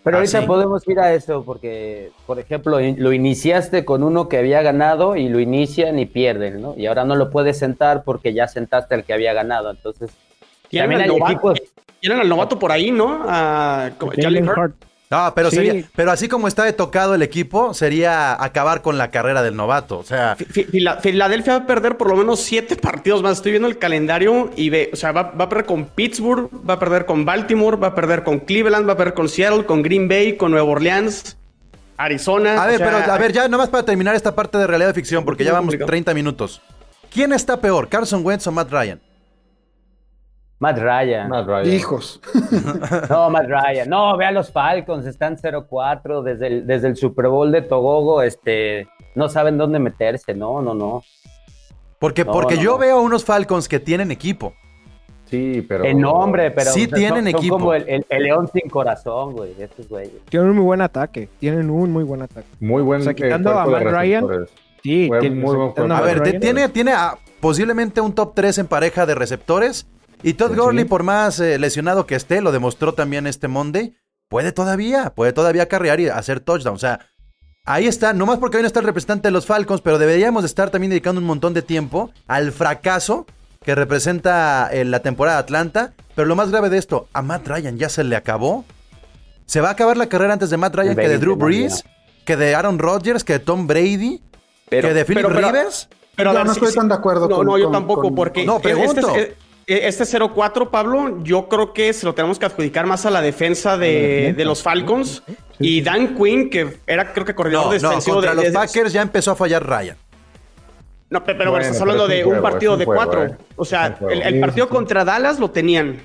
Pero ¿Ah, ahorita sí? podemos ir a eso, porque, por ejemplo, lo iniciaste con uno que había ganado y lo inician y pierden, ¿no? Y ahora no lo puedes sentar porque ya sentaste al que había ganado. Entonces, Tienen también al, hay novato, equipos. tienen al novato por ahí, ¿no? A, como Jalen Jalen Hurts. No, pero Sí. sería, pero así como está de tocado el equipo, sería acabar con la carrera del novato. O sea, Fi- Fi- Fila- Filadelfia va a perder por lo menos siete partidos más. Estoy viendo el calendario y ve, o sea, va, va a perder con Pittsburgh, va a perder con Baltimore, va a perder con Cleveland, va a perder con Seattle, con Green Bay, con Nueva Orleans, Arizona. a o ver, sea, pero a ver, ya nomás para terminar esta parte de realidad de ficción, porque ya vamos complicado. 30 minutos. ¿Quién está peor, Carson Wentz o Matt Ryan? Matt Ryan. Matt Ryan. Hijos. [LAUGHS] No, Matt Ryan. No, vean los Falcons, están 0-4 desde el, desde el Super Bowl de Togogo, este, no saben dónde meterse, no, no, no. Porque, No, porque no, yo no. veo unos Falcons que tienen equipo. Sí, pero. En nombre, pero Sí o sea, tienen son, son equipo. como el, el- el león sin corazón, güey, estos güeyes. Tienen un muy buen ataque. Tienen un muy buen ataque. Muy buen O sea, quitando eh, cuerpo a Matt Ryan. Sí, Fue tienen- muy buen quitando A ver, Ryan. tiene, tiene a- posiblemente un top 3 en pareja de receptores. Y Todd. Gurley, por más eh, lesionado que esté, lo demostró también este Monday, puede todavía, puede todavía carrear y hacer touchdown. O sea, ahí está, no más porque hoy no está el representante de los Falcons, pero deberíamos de estar también dedicando un montón de tiempo al fracaso que representa eh, la temporada de Atlanta. Pero lo más grave de esto, a Matt Ryan ya se le acabó. Se va a acabar la carrera antes de Matt Ryan que de Drew 20, Brees, que de Aaron Rodgers, que de Tom Brady, que de Philip pero- pero- Rivers. Pero a Yo ver, no sí, estoy sí. tan de acuerdo No, con- no, yo con- tampoco, con- porque No, pregunto. este, este 0-4, Pablo, yo creo que se lo tenemos que adjudicar más a la defensa de, de los Falcons. Y Dan Quinn, que era creo que corredor No, no, defensivo contra de, los de- Packers ya empezó a fallar Ryan. No, pe- pero bueno, Bueno, estás pero hablando es un de un juego, partido un de juego, cuatro. eh. O sea, el, el partido sí, sí. contra Dallas lo tenían.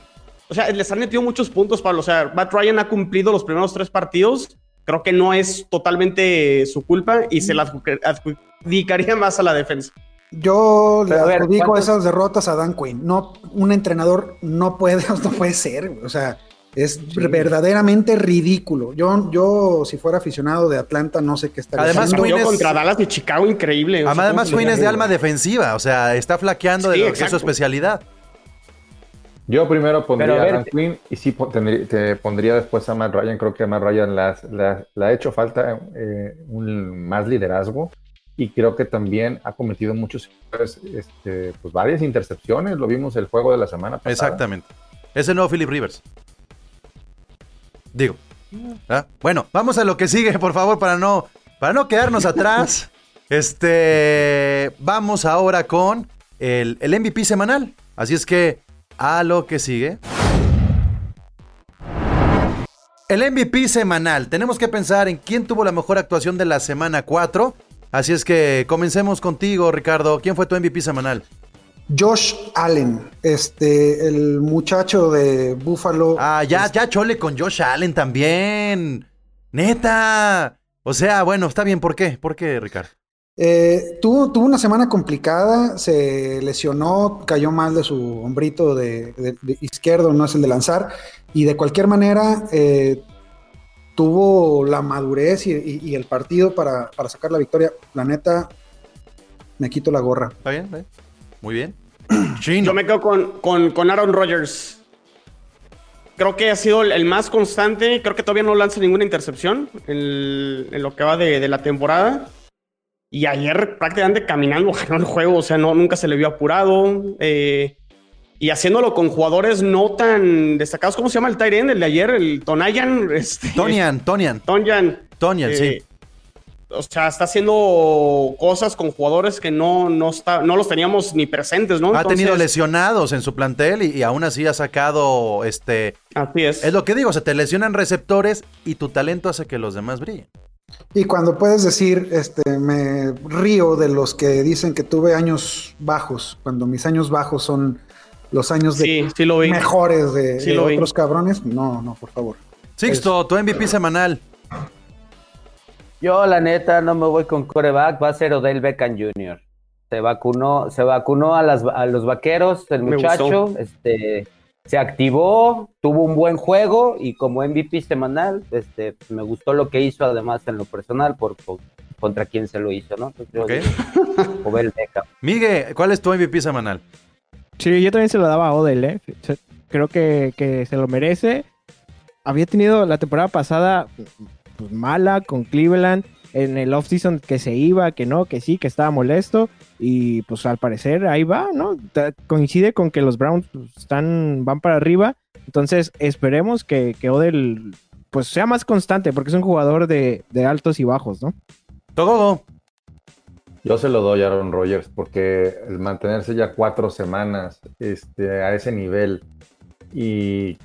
O sea, les han metido muchos puntos, Pablo. O sea, Matt Ryan ha cumplido los primeros tres partidos. Creo que no es totalmente su culpa y se la adju- adjudicaría más a la defensa. Yo le adjudico ¿cuántos- esas derrotas a Dan Quinn. No, un entrenador no puede, [LAUGHS] no puede ser. güey. O sea, es verdaderamente ridículo. Yo, yo, si fuera aficionado de Atlanta, no sé qué estaría Además, haciendo. Es- contra Dallas y Chicago, increíble. Además, ¿cómo se Quinn es de alma defensiva, o sea, está flaqueando de lo que es su especialidad. Yo primero pondría a Dan Quinn y sí tendría- te pondría después a Matt Ryan. Creo que a Matt Ryan le ha hecho falta eh, un más liderazgo y creo que también ha cometido muchos este, pues varias intercepciones. Lo vimos el juego de la semana pasada. Exactamente. Es el nuevo Philip Rivers. Digo. ¿Ah? Bueno, vamos a lo que sigue, por favor, para no, para no quedarnos atrás. [LAUGHS] Este, vamos ahora con el, el MVP semanal. Así es que, a lo que sigue. El MVP semanal. Tenemos que pensar en quién tuvo la mejor actuación de la semana 4. Así es que comencemos contigo, Ricardo. ¿Quién fue tu MVP semanal? Josh Allen, este, el muchacho de Buffalo. Ah, ya, ya chole con Josh Allen también. Neta. O sea, bueno, está bien. ¿Por qué? ¿Por qué, Ricardo? Eh, tuvo, tuvo una semana complicada, se lesionó, cayó mal de su hombrito de, de- de izquierdo, no es el de lanzar, y de cualquier manera eh, tuvo la madurez y, y- y el partido para, para sacar la victoria. La neta, me quito la gorra. ¿Está bien? ¿Está bien? Muy bien. [CLEARS THROAT] Chino. Yo me quedo con, con, con Aaron Rodgers. Creo que ha sido el, el más constante. Creo que todavía no lanza ninguna intercepción en, en lo que va de, de la temporada. Y ayer prácticamente caminando [LAUGHS] ganó el juego. O sea, no, nunca se le vio apurado. eh, y haciéndolo con jugadores no tan destacados. ¿Cómo se llama el end? El de ayer, el Tonayan. [LAUGHS] Este, Tonian, Tonian. Tonyan. Tonian, Eh, sí. O sea, está haciendo cosas con jugadores que no, no, está, no los teníamos ni presentes, ¿no? Ha tenido lesionados en su plantel y, y aún así ha sacado, este... Así es. Es lo que digo, se te lesionan receptores y tu talento hace que los demás brillen. Y cuando puedes decir, este, me río de los que dicen que tuve años bajos, cuando mis años bajos son los años de Sí, sí lo vi. mejores de, Sí de lo vi. otros cabrones, no, no, por favor. Sixto, tu MVP semanal. Yo, la neta, no me voy con coreback, va a ser Odell Beckham Jr. Se vacunó, se vacunó a, las, a los vaqueros, el Me muchacho, gustó. este, se activó, tuvo un buen juego y como MVP semanal, este, me gustó lo que hizo además en lo personal por, por- contra quien se lo hizo, ¿no? Entonces, yo Ok. digo, Odell Beckham. [LAUGHS] Miguel, ¿cuál es tu MVP semanal? Sí, yo también se lo daba a Odell, ¿eh? Creo que, que se lo merece. Había tenido la temporada pasada pues, mala con Cleveland. En el offseason que se iba, que no, que sí, que estaba molesto. Y pues al parecer ahí va, ¿no? Coincide con que los Browns pues, están, van para arriba. Entonces esperemos que, que Odell pues sea más constante, porque es un jugador de, de altos y bajos, ¿no? Togogo. Yo se lo doy a Aaron Rodgers porque el mantenerse ya cuatro semanas este, a ese nivel y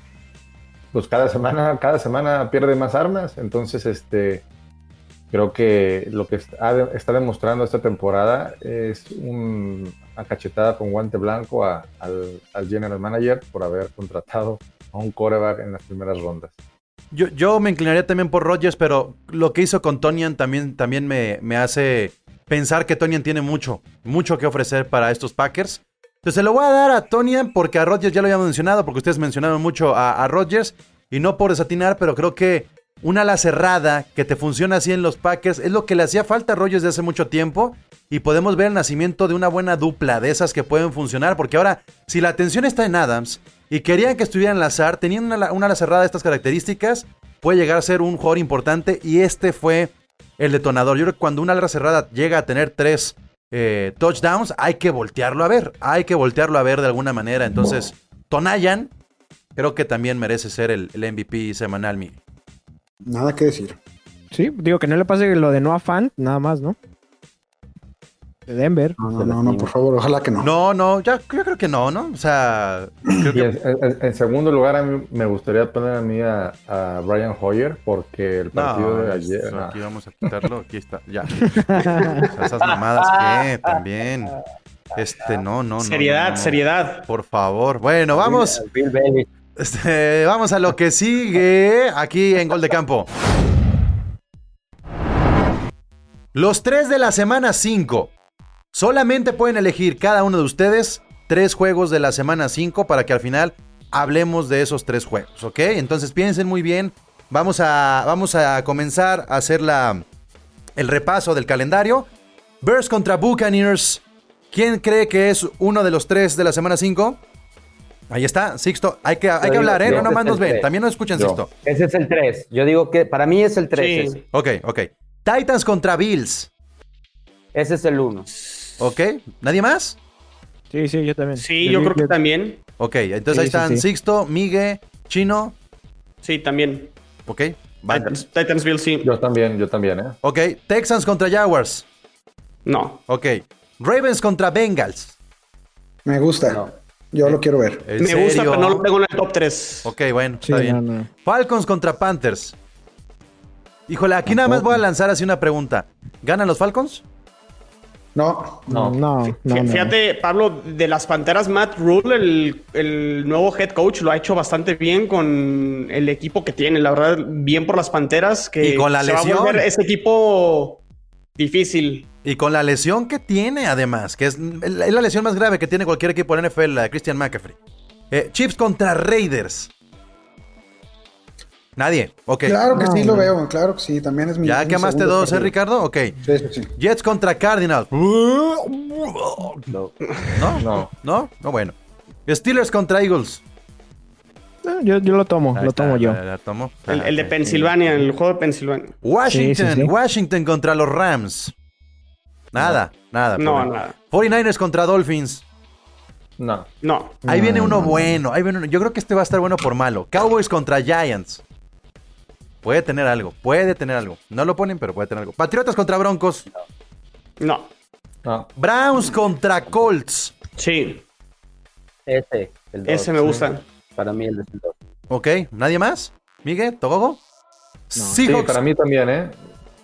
pues cada semana, cada semana pierde más armas, entonces este Creo que lo que está, demostrando esta temporada es un- una cachetada con guante blanco al, al general manager por haber contratado a un quarterback en las primeras rondas. Yo, yo me inclinaría también por Rodgers, pero lo que hizo con Tonian también, también me, me hace pensar que Tonian tiene mucho, mucho que ofrecer para estos Packers. Entonces se lo voy a dar a Tonian porque a Rodgers ya lo habíamos mencionado, porque ustedes mencionaron mucho a, a Rodgers, y no por desatinar, pero creo que una ala cerrada que te funciona así en los Packers es lo que le hacía falta a Rodgers de hace mucho tiempo. Y podemos ver el nacimiento de una buena dupla de esas que pueden funcionar. Porque ahora, si la atención está en Adams y querían que estuviera en Lazar, teniendo una, una ala cerrada de estas características, puede llegar a ser un jugador importante. Y este fue el detonador. Yo creo que cuando una ala cerrada llega a tener tres eh, touchdowns, hay que voltearlo a ver. Hay que voltearlo a ver de alguna manera. Entonces, Tonayan, creo que también merece ser el, el MVP semanal, mi. Nada que decir. Sí, digo que no le pase lo de Noah Fan, nada más, ¿no? De Denver. No, no, no, no, por favor, ojalá que no. No, no, ya, yo creo que no, ¿no? O sea, creo Y que en, en- en segundo lugar, a mí me gustaría poner a mí a, a Brian Hoyer porque el partido No, de ayer. eso. Aquí vamos a quitarlo. Aquí está, ya. [LAUGHS] O sea, esas mamadas que también. Este, no, no, no. seriedad, no, no. seriedad. Por favor. Bueno, vamos. Bill. Este, vamos a lo que sigue aquí en Gol de Campo. Los tres de la semana 5. Solamente pueden elegir cada uno de ustedes tres juegos de la semana 5 para que al final hablemos de esos tres juegos, ¿ok? Entonces piensen muy bien. Vamos a, vamos a comenzar a hacer la, el repaso del calendario. Bears contra Buccaneers. ¿Quién cree que es uno de los tres de la semana 5? Ahí está, Sixto. Hay que, hay que hablar, ¿eh? No nomás nos ven. También nos escuchan, Yo. Sixto. Ese es el 3. Yo digo que para mí es el 3. Sí. Ok, ok. Titans contra Bills. Ese es el 1. Ok. ¿Nadie más? Sí, sí, yo también. Sí, yo creo que también. Ok, entonces ahí Sí, están sí. Sixto, Migue, Chino. Sí, también. Ok. Titans, Titansville, sí. Yo también, yo también, ¿eh? Ok. Texans contra Jaguars. No. Ok. Ravens contra Bengals. Me gusta. No. Yo lo quiero ver. ¿En Me gusta, pero no lo tengo en el top 3. Ok, bueno, Sí, está bien. no, no. Falcons contra Panthers. Híjole, aquí nada más voy a lanzar así una pregunta. ¿Ganan los Falcons? No, No, no, no. no. Fíjate, Pablo, de las Panteras, Matt Rule, el, el nuevo head coach, lo ha hecho bastante bien con el equipo que tiene. La verdad, bien por las Panteras. Que Y con la se va a lesión. ese equipo difícil. Y con la lesión que tiene, además, que es, es la lesión más grave que tiene cualquier equipo en la NFL, la de Christian McCaffrey. Eh, Chiefs contra Raiders. Nadie. Ok. claro que No, sí lo veo, claro que sí, también es mi. ¿Ya quemaste dos, eh. Ricardo? Ok. Sí, sí, sí. Jets contra Cardinals. No. ¿No? No. ¿No? No, bueno. Steelers contra Eagles. No, yo, yo lo tomo, Ahí lo está, tomo yo. la- la tomo. El, el de Ah. Pensilvania, el juego de Pensilvania. Washington. Sí, sí, sí. Washington contra los Rams. Nada, nada. No, nada. 49ers contra Dolphins. No. No. Ahí No, viene uno no, no. bueno. Ahí viene uno- Yo creo que este va a estar bueno por malo. Cowboys contra Giants. Puede tener algo. Puede tener algo. No lo ponen, pero puede tener algo. Patriotas contra Broncos. No. No. Browns contra Colts. Sí. Ese. El dos. Ese me gusta. Para mí el 2. Ok. ¿Nadie más? ¿Miguel? ¿Togogo? Sí, Seahawks. para mí también, ¿eh?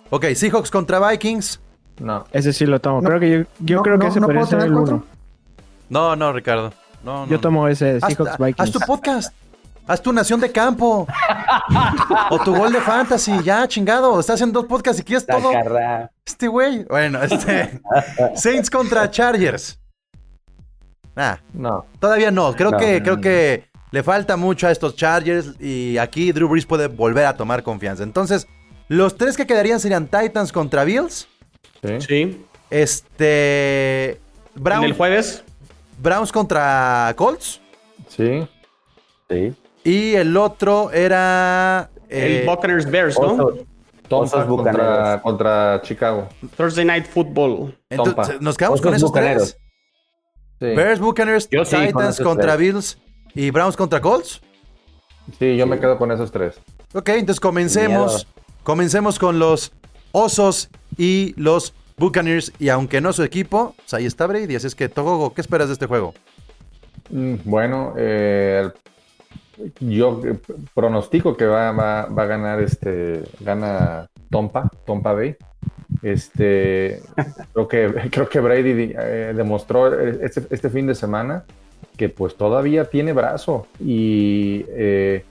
Ok, Seahawks contra Vikings. No. Ese sí lo tomo. No, creo que yo, yo no, creo que no, ese no podría ser el cuatro. 1. No, no, Ricardo. No, no, Yo no. tomo ese Haz, Seahawks haz Vikings. tu podcast. Haz tu nación de campo. [LAUGHS] o tu gol de fantasy. Ya, chingado. Estás haciendo dos podcasts y quieres todo. Este güey. Bueno, este. [LAUGHS] Saints contra Chargers. Ah, No. todavía no. Creo No. que, creo que le falta mucho a estos Chargers. Y aquí Drew Brees puede volver a tomar confianza. Entonces, los tres que quedarían serían Titans contra Bills. Sí. Sí. Este. El Browns, del jueves. Browns contra Colts. Sí. Sí. Y el otro era. eh, el Buccaneers Bears, ¿no? Osos. Tompa Osos contra, Chicago. Thursday Night Football. entonces, Tompa. nos quedamos Osos con esos bucaneros. tres. Sí. Bears, Buccaneers, Yo sí, con Titans contra tres. Bills y Browns contra Colts. Sí, yo me quedo con esos tres. Ok, entonces comencemos. Comencemos con los Osos y los Buccaneers. Y aunque no su equipo, pues ahí está Brady. Así es que, Togogo, ¿qué esperas de este juego? Mm, Bueno, eh, yo eh, pronostico que va, va, va a ganar este, gana Tompa, Tompa Bay. Este, [LAUGHS] creo que, creo que Brady eh, demostró este, este, fin de semana que pues todavía tiene brazo y eh,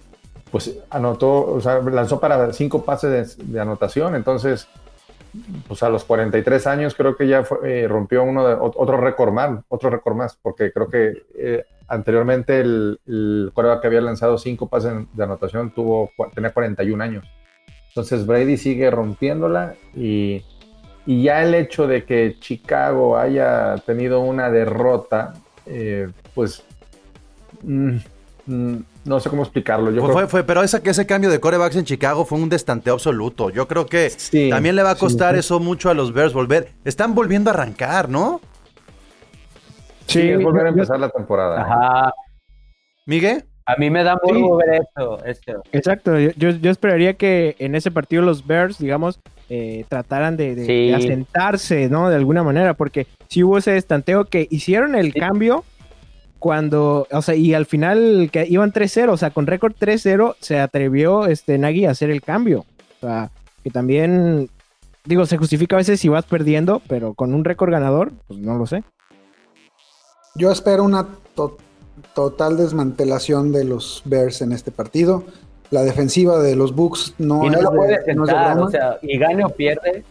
pues anotó, o sea, lanzó para cinco pases de, anotación, entonces pues a los 43 años creo que ya eh, rompió uno de, otro récord más, otro récord más, porque creo que anteriormente el, el que había lanzado cinco pases de anotación tuvo, tenía 41 años. Entonces Brady sigue rompiéndola y, ya el hecho de que Chicago haya tenido una derrota, eh, pues mm, mm, no sé cómo explicarlo. Yo fue, fue, pero ese cambio de corebacks en Chicago fue un destanteo absoluto. Yo creo que también le va a costar eso mucho a los Bears volver. Están volviendo a arrancar, ¿no? Sí, es volver a empezar la temporada. Ajá. ¿Miguel? A mí me da muy ver esto, Exacto, yo, yo, esperaría que en ese partido los Bears, digamos, eh, trataran de, asentarse, ¿no? De alguna manera, porque si hubo ese estanteo que hicieron el cambio cuando, o sea, y al final que iban 3-0, o sea, con récord 3-0 se atrevió este Nagy a hacer el cambio. O sea, que también, digo, se justifica a veces si vas perdiendo, pero con un récord ganador, pues no lo sé. Yo espero una total desmantelación de los Bears en este partido. La defensiva de los Bucks no, y no lo puede sentar, o sea, y gane o pierde.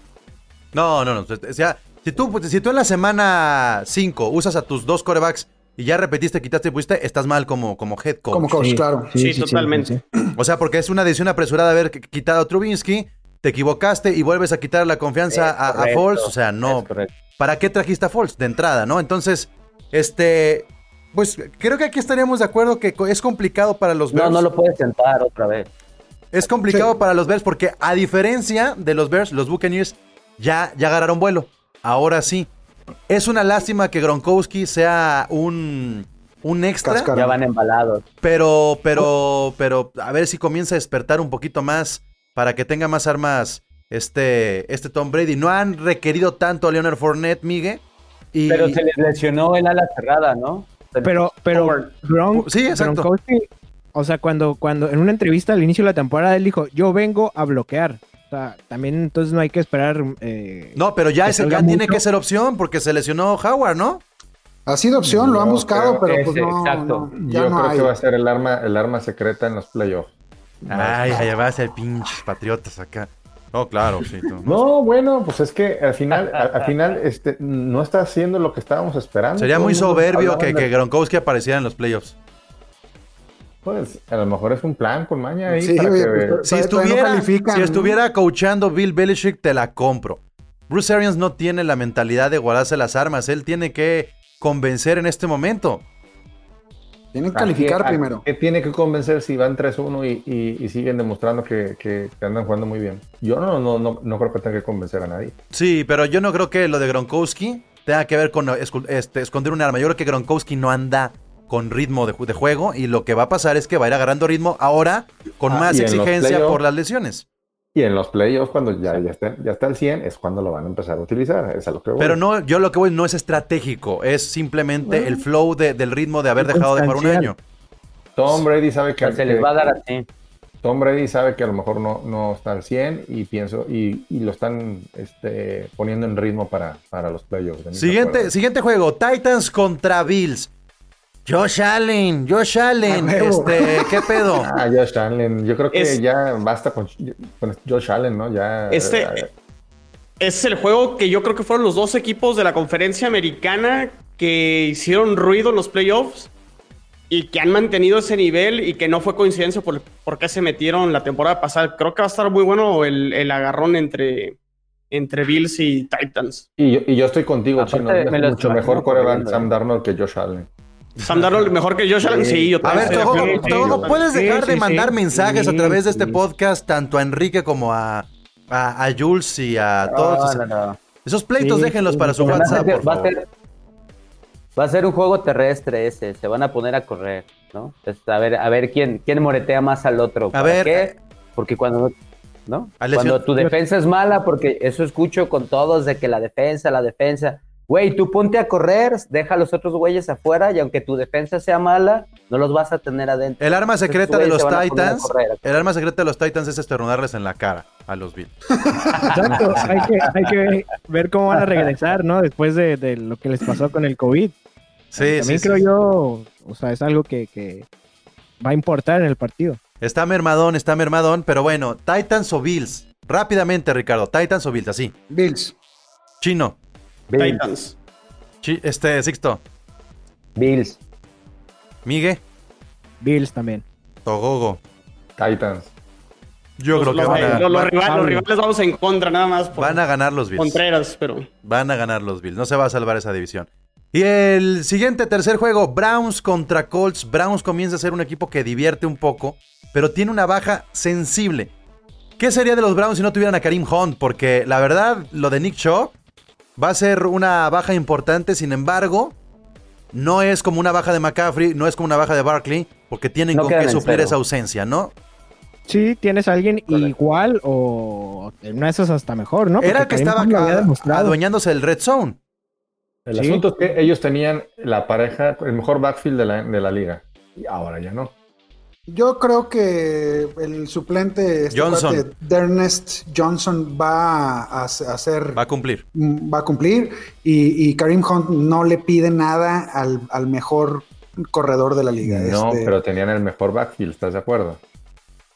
No, no, no. O sea, si tú, si tú en la semana 5 usas a tus dos corebacks y ya repetiste, quitaste y pusiste, estás mal como, como head coach. Como coach, claro. Sí, totalmente. O sea, porque es una decisión apresurada haber quitado a Trubinsky, te equivocaste y vuelves a quitar la confianza a, a Foles. O sea, no. ¿Para qué trajiste a Foles? De entrada, ¿no? Entonces, este, pues creo que aquí estaríamos de acuerdo que es complicado para los Bears. No, no lo puedes sentar otra vez. Es complicado para los Bears porque a diferencia de los Bears, los Buccaneers ya, ya agarraron vuelo. Ahora sí. Es una lástima que Gronkowski sea un, un extra. Ya van embalados. Pero, pero, pero, a ver si comienza a despertar un poquito más para que tenga más armas este, este Tom Brady. No han requerido tanto a Leonard Fournette, Pero se les lesionó el ala cerrada, ¿no? Pero, pero sí, exacto. o sea, cuando, cuando en una entrevista al inicio de la temporada él dijo, yo vengo a bloquear. O sea, también entonces no hay que esperar. Eh, no, pero ya ese ya tiene que ser opción porque se lesionó Howard, ¿no? Ha sido opción, lo han buscado, pero pues no, exacto. Yo creo que va a ser el arma, el arma secreta en los playoffs. Ay, allá va a ser pinches patriotas acá. No, claro, sí. No, bueno, pues es que al final, al, final, este, no está haciendo lo que estábamos esperando. Sería muy soberbio que, que, Gronkowski apareciera en los playoffs. Pues a lo mejor es un plan con maña ahí. para que... Pues, si, estuviera, si estuviera coachando Bill Belichick, te la compro. Bruce Arians no tiene la mentalidad de guardarse las armas. Él tiene que convencer en este momento. Tienen que calificar primero. ¿Qué tiene que convencer si van 3-1 y, siguen demostrando que, andan jugando muy bien? Yo no, no, no, no creo que tenga que convencer a nadie. Sí, pero yo no creo que lo de Gronkowski tenga que ver con este, esconder un arma. Yo creo que Gronkowski no anda con ritmo de, juego y lo que va a pasar es que va a ir agarrando ritmo ahora con ah, más exigencia por las lesiones. Y en los playoffs, cuando ya, ya, está, ya está al 100, es cuando lo van a empezar a utilizar. Es a lo que Pero no, yo lo que voy no es estratégico, es simplemente el flow del ritmo de haber dejado de jugar un año. Tom Brady sabe que... Se les va a dar así. Tom Brady sabe que a lo mejor no, no está al 100 y pienso y, y lo están este, poniendo en ritmo para, para los playoffs. Siguiente, siguiente juego, Titans contra Bills. Josh Allen, Josh Allen, este, ¿qué pedo? [LAUGHS] Ah, Josh Allen, yo creo que ya basta con, Josh Allen, ¿no? Ya. Este eh, es el juego que yo creo que fueron los dos equipos de la conferencia americana que hicieron ruido en los playoffs y que han mantenido ese nivel y que no fue coincidencia por, por qué se metieron la temporada pasada. Creo que va a estar muy bueno el, el agarrón entre, entre Bills y Titans. Y yo, estoy contigo, Chino. mucho mejor coreback Sam Darnold que Josh Allen. Sam Darnold mejor que Josh Allen, sí, yo A ver, todo, puedes dejar de mandar mensajes a través de este podcast, tanto a Enrique como a, a, Jules y a todos. Esos pleitos déjenlos para su WhatsApp, por favor. Va a ser un juego terrestre ese, se van a poner a correr, ¿no? a ver, a ver quién, quién moretea más al otro. A ver. Qué? Porque cuando ¿no? Cuando tu defensa es mala, porque eso escucho con todos de que la defensa, la defensa. Güey, tú ponte a correr, deja a los otros güeyes afuera y aunque tu defensa sea mala, no los vas a tener adentro. El arma secreta de los Titans, el arma secreta de los Titans es estornudarles en la cara. a los Bills. [LAUGHS] Exacto, hay que, hay que ver cómo van a regresar, ¿no? Después de, de lo que les pasó con el COVID. Sí, También sí, creo sí. yo, o sea, es algo que, que va a importar en el partido. Está mermadón, está mermadón, pero bueno, Titans o Bills. Rápidamente, Ricardo, Titans o Bills, así. Bills. Chino, Bills. Titans. Chi- este, Sixto, Bills. Migue, Bills también. Togogo. Titans. Yo creo Los, que los- van a, los- los van- rivales, los rivales vamos en contra nada más por van a ganar los Bills. Contreras, pero Van a ganar los Bills. No se va a salvar esa división. Y el siguiente tercer juego, Browns contra Colts. Browns comienza a ser un equipo que divierte un poco, pero tiene una baja sensible. ¿Qué sería de los Browns si no tuvieran a Karim Hunt? Porque la verdad, lo de Nick Shaw va a ser una baja importante. Sin embargo, no es como una baja de McCaffrey, no es como una baja de Barkley, porque tienen No con qué suplir esa ausencia, ¿no? Sí, tienes a alguien igual o en una de esas hasta mejor, ¿no? Era el que estaba adueñándose del Red Zone. El Sí. asunto es que ellos tenían la pareja, el mejor backfield de la, de la liga. Y ahora ya no. Yo creo que el suplente este Johnson. cuate, Dernest Johnson va a, hacer Va a cumplir. mm, va a cumplir y, y Karim Hunt no le pide nada al, al mejor corredor de la liga. No, Este, pero tenían el mejor backfield, ¿estás de acuerdo?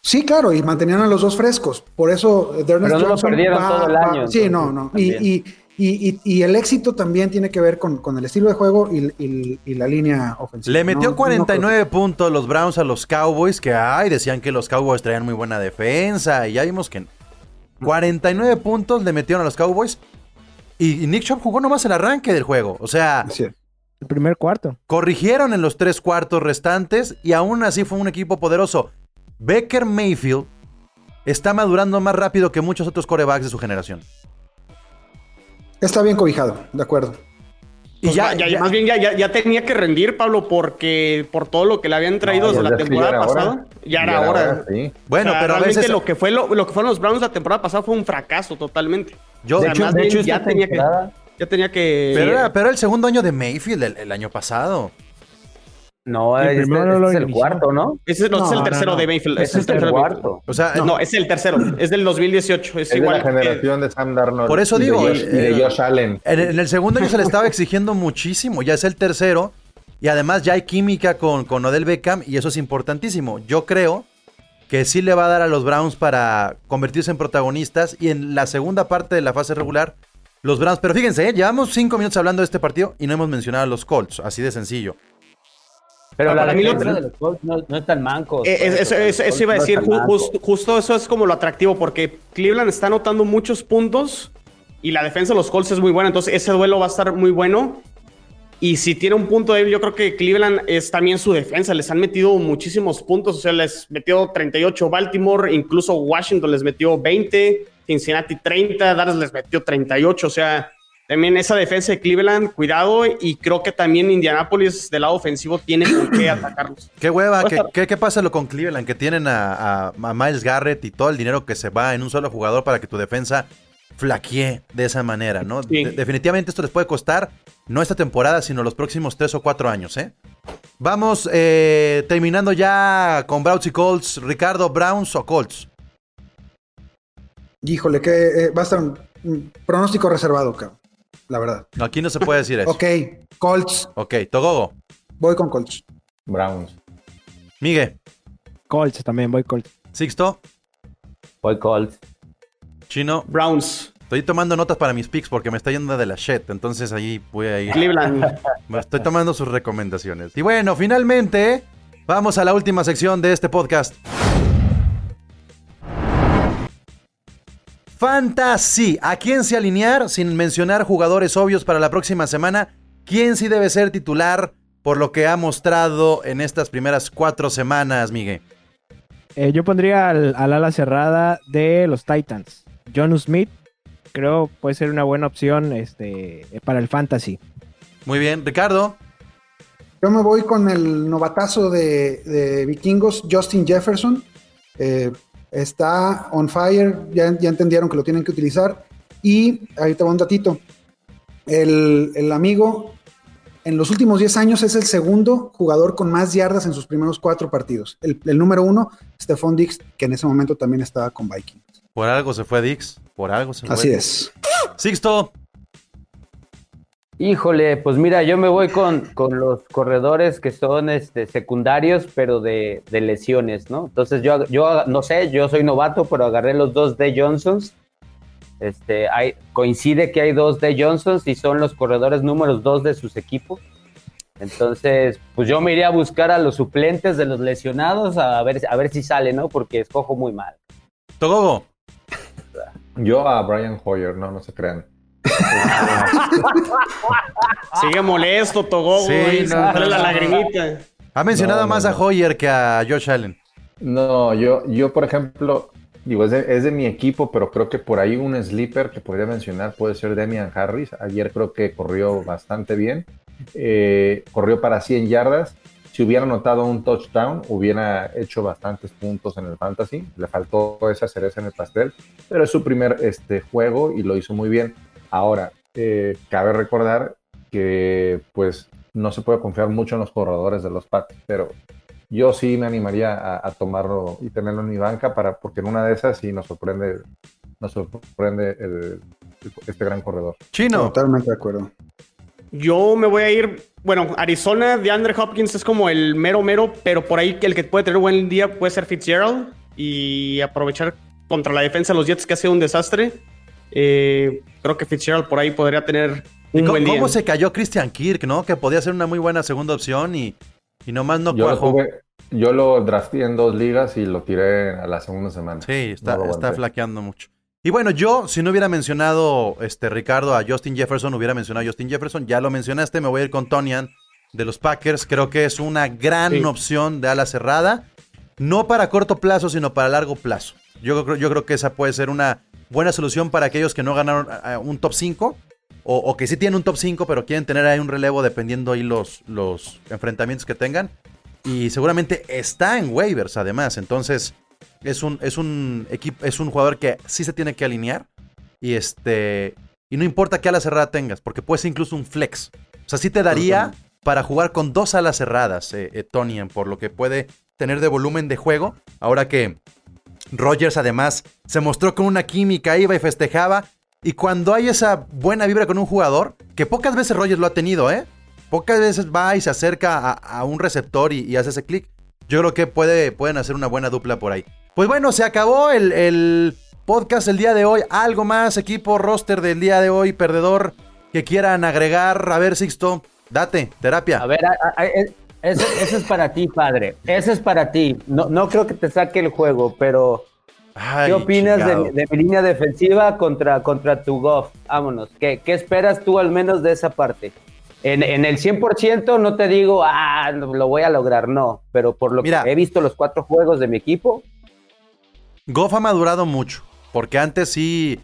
Sí, claro, y mantenían a los dos frescos. Por eso eh, Dernest Pero no lo Johnson perdieron todo el año, sí, entonces, no, no. Y, y, y, y- y el éxito también tiene que ver con, con el estilo de juego y, y- y la línea ofensiva. Le metió No- no 49 puntos los Browns a los Cowboys, que ay, decían que los Cowboys traían muy buena defensa, y ya vimos que no. 49 puntos le metieron a los Cowboys, y, y Nick Chubb jugó nomás el arranque del juego. O sea, sí. El primer cuarto. corrigieron en los tres cuartos restantes, y aún así fue un equipo poderoso. Baker Mayfield está madurando más rápido que muchos otros corebacks de su generación. Está bien cobijado, de acuerdo. Y Pues ya, ya- ya- más bien ya, ya, ya tenía que rendir, Pablo, porque por todo lo que le habían traído No, desde la temporada pasada, ya era hora. sí. bueno, O sea, pero a realmente veces... lo que fue lo, lo que fueron los Browns la temporada pasada fue un fracaso totalmente. yo, o De sea, hecho, más de bien hecho, ya tenía que ya tenía que pero, era, pero era el segundo año de Mayfield el- el año pasado. No, este, este no lo es el inició. cuarto, ¿no? ese es, no, es el tercero no, no. de Mayfield. Ese es el de cuarto. O sea, No, es el tercero, es del 2018, es Es de igual la que- generación de Sam Darnold. Por eso y de digo, Josh- y de eh, Josh Allen. En, en el segundo año se le estaba exigiendo muchísimo, ya es el tercero, y además ya hay química con, con Odell Beckham, y eso es importantísimo. Yo creo que sí le va a dar a los Browns para convertirse en protagonistas, y en la segunda parte de la fase regular, los Browns. Pero fíjense, ¿eh? llevamos cinco minutos hablando de este partido y no hemos mencionado a los Colts, así de sencillo. Pero Ah, la para mí lo- defensa de los Colts no, no están mancos. Eh, es- eso, eso- eso iba a No decir, están ju- mancos. justo, justo eso es como lo atractivo, porque Cleveland está anotando muchos puntos y la defensa de los Colts es muy buena, entonces ese duelo va a estar muy bueno. Y si tiene un punto débil, yo creo que Cleveland es también su defensa, les han metido muchísimos puntos, o sea, les metió 38 Baltimore, incluso Washington les metió 20, Cincinnati 30, Dallas les metió 38, o sea, también esa defensa de Cleveland, cuidado, y creo que también Indianapolis del lado ofensivo tiene con qué [CLEARS THROAT] atacarlos. Qué hueva, ¿qué, qué, qué pasa lo con Cleveland? Que tienen a, a- a Miles Garrett y todo el dinero que se va en un solo jugador para que tu defensa flaquee de esa manera, ¿no? Sí. De- definitivamente esto les puede costar, no esta temporada, sino los próximos tres o cuatro años, ¿eh? Vamos eh, terminando ya con Browns y Colts. Ricardo, ¿Browns o Colts? Híjole, que eh, va a estar un, un pronóstico reservado, cabrón. La verdad. Aquí no se puede decir eso. Ok, Colts. ok, Togogo, Voy con Colts. Browns. Migue, Colts también, voy Colts. Sixto, Voy Colts. Chino. Browns, Estoy tomando notas para mis picks porque me está yendo de la shit, entonces ahí voy a ir. Cleveland. [LAUGHS] Estoy tomando sus recomendaciones. Y bueno, finalmente, vamos a la última sección de este podcast. Fantasy. ¿A quién se alinear sin mencionar jugadores obvios para la próxima semana? ¿Quién sí debe ser titular por lo que ha mostrado en estas primeras cuatro semanas, Miguel? Eh, yo pondría al, al ala cerrada de los Titans. John Smith, creo puede ser una buena opción este, para el fantasy. Muy bien, Ricardo. Yo me voy con el novatazo de, de vikingos, Justin Jefferson. Eh, está on fire, ya, ya entendieron que lo tienen que utilizar. Y ahorita va un datito. El, el amigo en los últimos 10 años es el segundo jugador con más yardas en sus primeros cuatro partidos. El, el número uno, Stephon Dix, que en ese momento también estaba con Vikings. Por algo se fue Dix. Por algo se fue. Así es. Sixto. Híjole, pues mira, yo me voy con, con los corredores que son este, secundarios, pero de, de lesiones, ¿no? Entonces yo, yo no sé, yo soy novato, pero agarré los dos de Johnsons. Este, hay, coincide que hay dos de Johnsons y son los corredores números dos de sus equipos. Entonces, pues yo me iría a buscar a los suplentes de los lesionados a ver, a ver si sale, ¿no? Porque escojo muy mal. Togogo. Yo a Brian Hoyer, no, no se crean. [LAUGHS] Sigue molesto, Togo, Sí, güey. no, sale no, la no. lagrimita. Ha mencionado No, no, más a. Hoyer que a Josh Allen. No, yo, yo por ejemplo, digo, es de, es de mi equipo, pero creo que por ahí un sleeper que podría mencionar puede ser Demian Harris. Ayer creo que corrió bastante bien. Eh, corrió para 100 yardas. Si hubiera anotado un touchdown, hubiera hecho bastantes puntos en el fantasy. Le faltó esa cereza en el pastel, pero es su primer este, juego y lo hizo muy bien. Ahora, eh, cabe recordar que pues no se puede confiar mucho en los corredores de los Pats, pero yo sí me animaría a, a tomarlo y tenerlo en mi banca para, porque en una de esas sí nos sorprende, nos sorprende el- este gran corredor. Chino. Totalmente de acuerdo. Yo me voy a ir. Bueno, Arizona de Andre Hopkins es como el mero mero, pero por ahí el que puede tener buen día puede ser Fitzgerald y aprovechar contra la defensa de los Jets que ha sido un desastre. Eh, creo que Fitzgerald por ahí podría tener ¿Y un cómo, buen día. cómo se cayó Christian Kirk, no? Que podía ser una muy buena segunda opción y, y nomás no cuajó. yo lo drafté en dos ligas y lo tiré a la segunda semana. Sí, está, No está flaqueando mucho. Y bueno, yo, si no hubiera mencionado, este, Ricardo, a Justin Jefferson, hubiera mencionado a Justin Jefferson. Ya lo mencionaste, me voy a ir con Tonian de los Packers. Creo que es una gran Sí. opción de ala cerrada. No para corto plazo, sino para largo plazo. Yo yo creo que esa puede ser una buena solución para aquellos que no ganaron eh, un top 5 o, o que sí tienen un top 5, pero quieren tener ahí un relevo dependiendo ahí los, los enfrentamientos que tengan. Y seguramente está en waivers además. Entonces, es un, es un equipo, es un jugador que sí se tiene que alinear. Y este. Y no importa qué ala cerrada tengas, porque puede ser incluso un flex. O sea, sí te daría para jugar con dos alas cerradas, eh, eh, Tonian, por lo que puede tener de volumen de juego. Ahora que Rogers además se mostró con una química, iba y festejaba. Y cuando hay esa buena vibra con un jugador, que pocas veces Rogers lo ha tenido, ¿eh? Pocas veces va y se acerca a, a un receptor y, hace ese clic. Yo creo que puede, pueden hacer una buena dupla por ahí. Pues bueno, se acabó el, el podcast el día de hoy. Algo más, equipo, roster del día de hoy, perdedor, que quieran agregar. A ver, Sixto, date, terapia. A ver, a- a- eso, eso es para ti, padre. Eso es para ti. No, no creo que te saque el juego, pero Ay, ¿qué opinas de, de mi línea defensiva contra, contra tu Goff? Vámonos. ¿Qué, qué esperas tú al menos de esa parte? En, en el 100% no te digo, ah, lo lo voy a lograr, no. Pero por lo Mira. que he visto los cuatro juegos de mi equipo, Goff ha madurado mucho, porque antes sí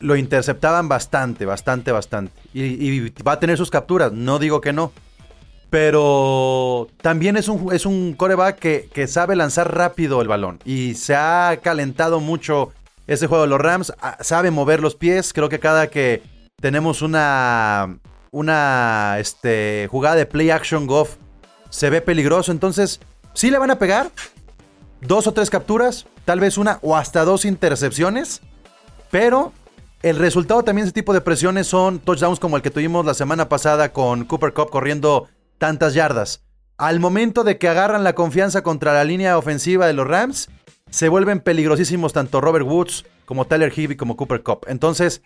lo interceptaban bastante, bastante, bastante. Y, y va a tener sus capturas, no digo que no. Pero también es un, es un coreback que, que sabe lanzar rápido el balón. Y se ha calentado mucho ese juego de los Rams. ah, Sabe mover los pies. Creo que cada que tenemos una, una este, jugada de play action Goff se ve peligroso. Entonces, sí le van a pegar dos o tres capturas, tal vez una o hasta dos intercepciones, pero el resultado también de ese tipo de presiones son touchdowns como el que tuvimos la semana pasada con Cooper Cup corriendo tantas yardas. Al momento de que agarran la confianza contra la línea ofensiva de los Rams, se vuelven peligrosísimos tanto Robert Woods como Tyler Higby como Cooper Cup. Entonces,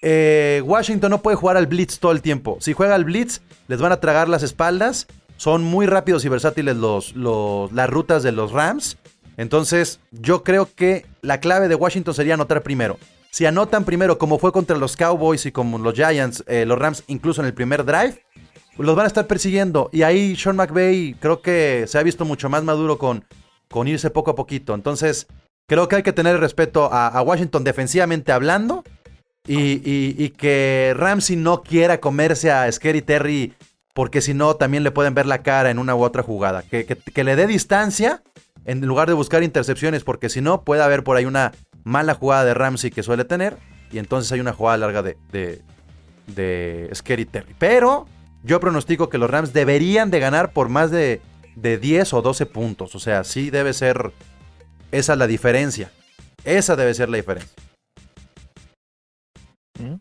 eh, Washington no puede jugar al blitz todo el tiempo. Si juega al blitz, les van a tragar las espaldas. Son muy rápidos y versátiles los, las rutas de los Rams. Entonces, yo creo que la clave de Washington sería anotar primero. Si anotan primero, como fue contra los Cowboys y como los Giants, eh, los Rams, incluso en el primer drive, los van a estar persiguiendo. Y ahí Sean McVay creo que se ha visto mucho más maduro con, con irse poco a poquito. Entonces, creo que hay que tener respeto a, Washington defensivamente hablando. Y, y- que Ramsey no quiera comerse a Scary Terry porque si no también le pueden ver la cara en una u otra jugada. Que, que- que le dé distancia en lugar de buscar intercepciones porque si no puede haber por ahí una mala jugada de Ramsey que suele tener y entonces hay una jugada larga de, de, de Scary Terry. Pero yo pronostico que los Rams deberían de ganar por más de, de 10 o 12 puntos. O sea, sí debe ser esa la diferencia. Esa debe ser la diferencia. ¿Mm?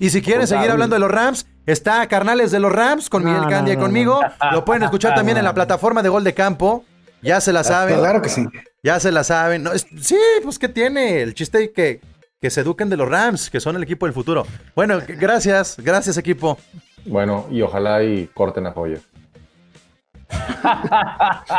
Y si quieren sea, seguir hablando de los Rams, está Carnales de los Rams con Miguel no, Candia y no, conmigo. Lo pueden escuchar también en la [LAUGHS] plataforma de Gol de Campo. Ya se la saben. Claro que sí. Ya se la saben. No, es- sí, pues ¿qué tiene? El chiste que, que se eduquen de los Rams, que son el equipo del futuro. Bueno, [LAUGHS] gracias, gracias equipo. Bueno, y ojalá y corten a Hoyer.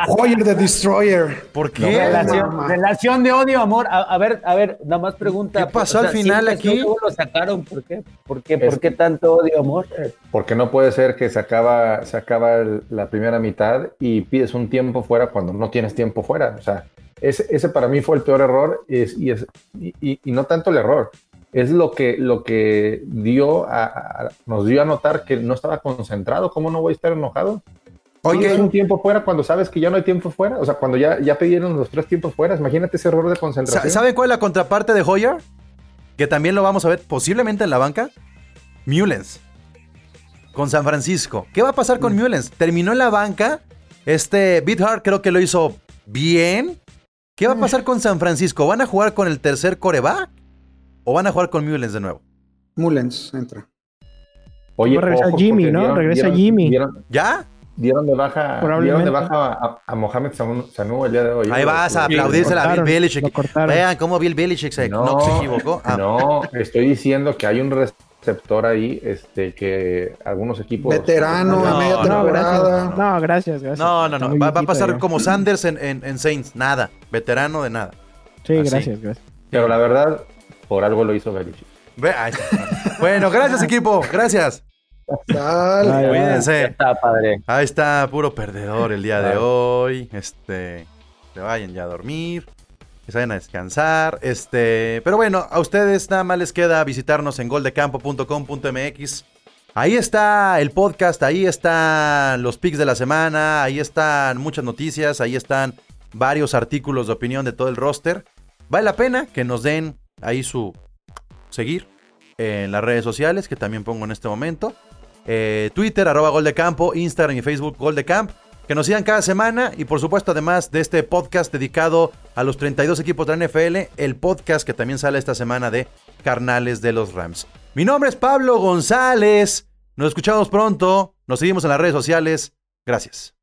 Hoyer the Destroyer. ¿Por No, qué? Relación, relación de odio, amor. A, a ver, a ver, nada más pregunta. ¿Qué pasó al final aquí? luego lo sacaron? ¿Por qué? ¿Por qué, Es- ¿Por qué tanto odio, amor? Porque no puede ser que se acaba, se acaba el- la primera mitad y pides un tiempo fuera cuando no tienes tiempo fuera. O sea, ese, ese para mí fue el peor error es, y, es, y, y- y no tanto el error. Es lo que, lo que dio a, a- nos dio a notar que no estaba concentrado. ¿Cómo no voy a estar enojado? Oye, Pides un tiempo fuera cuando sabes que ya no hay tiempo fuera. O sea, cuando ya, ya pidieron los tres tiempos fuera. Imagínate ese error de concentración. ¿saben cuál es la contraparte de Hoyer? Que también lo vamos a ver posiblemente en la banca. Mullens. Con San Francisco. ¿Qué va a pasar con Mullens? Terminó en la banca. Este Beathard creo que lo hizo bien. ¿Qué va a pasar con San Francisco? ¿Van a jugar con el tercer coreback? ¿O van a jugar con Mullens de nuevo? Mullens entra. Oye, Va a regresar ojo, Jimmy, ¿no? dieron- Regresa dieron- Jimmy. dieron- ¿Ya? dieron de baja, dieron de baja a, a Mohamed Sanu, el día de hoy. Ahí vas a lo a Bill Belichick. Vean cómo Bill Belichick se, no, se equivocó. Ah, No, estoy diciendo que hay un receptor ahí, este, que algunos equipos. Veterano, No, a media no, No, temporada. gracias. No, gracias, gracias. no, no, no. Va, va a pasar como Sanders en, en- en Saints. Nada. Veterano de nada. Sí, así. gracias, gracias. Pero la verdad, por algo lo hizo está. bueno, gracias equipo. Gracias. Dale. Ya Cuídense. está, padre. Ahí está, puro perdedor el día de hoy. Este, se vayan ya a dormir, que se vayan a descansar. Este, pero bueno, a ustedes nada más les queda visitarnos en goldecampo.com.mx. Ahí está el podcast, ahí están los picks de la semana, ahí están muchas noticias, ahí están varios artículos de opinión de todo el roster. Vale la pena que nos den ahí su seguir en las redes sociales, que también pongo en este momento. Eh, Twitter, arroba Gol de Campo, Instagram y Facebook Gol de Camp. Que nos sigan cada semana y por supuesto además de este podcast dedicado a los 32 equipos de la NFL, el podcast que también sale esta semana de Carnales de los Rams. Mi nombre es Pablo González. Nos escuchamos pronto. Nos seguimos en las redes sociales. Gracias.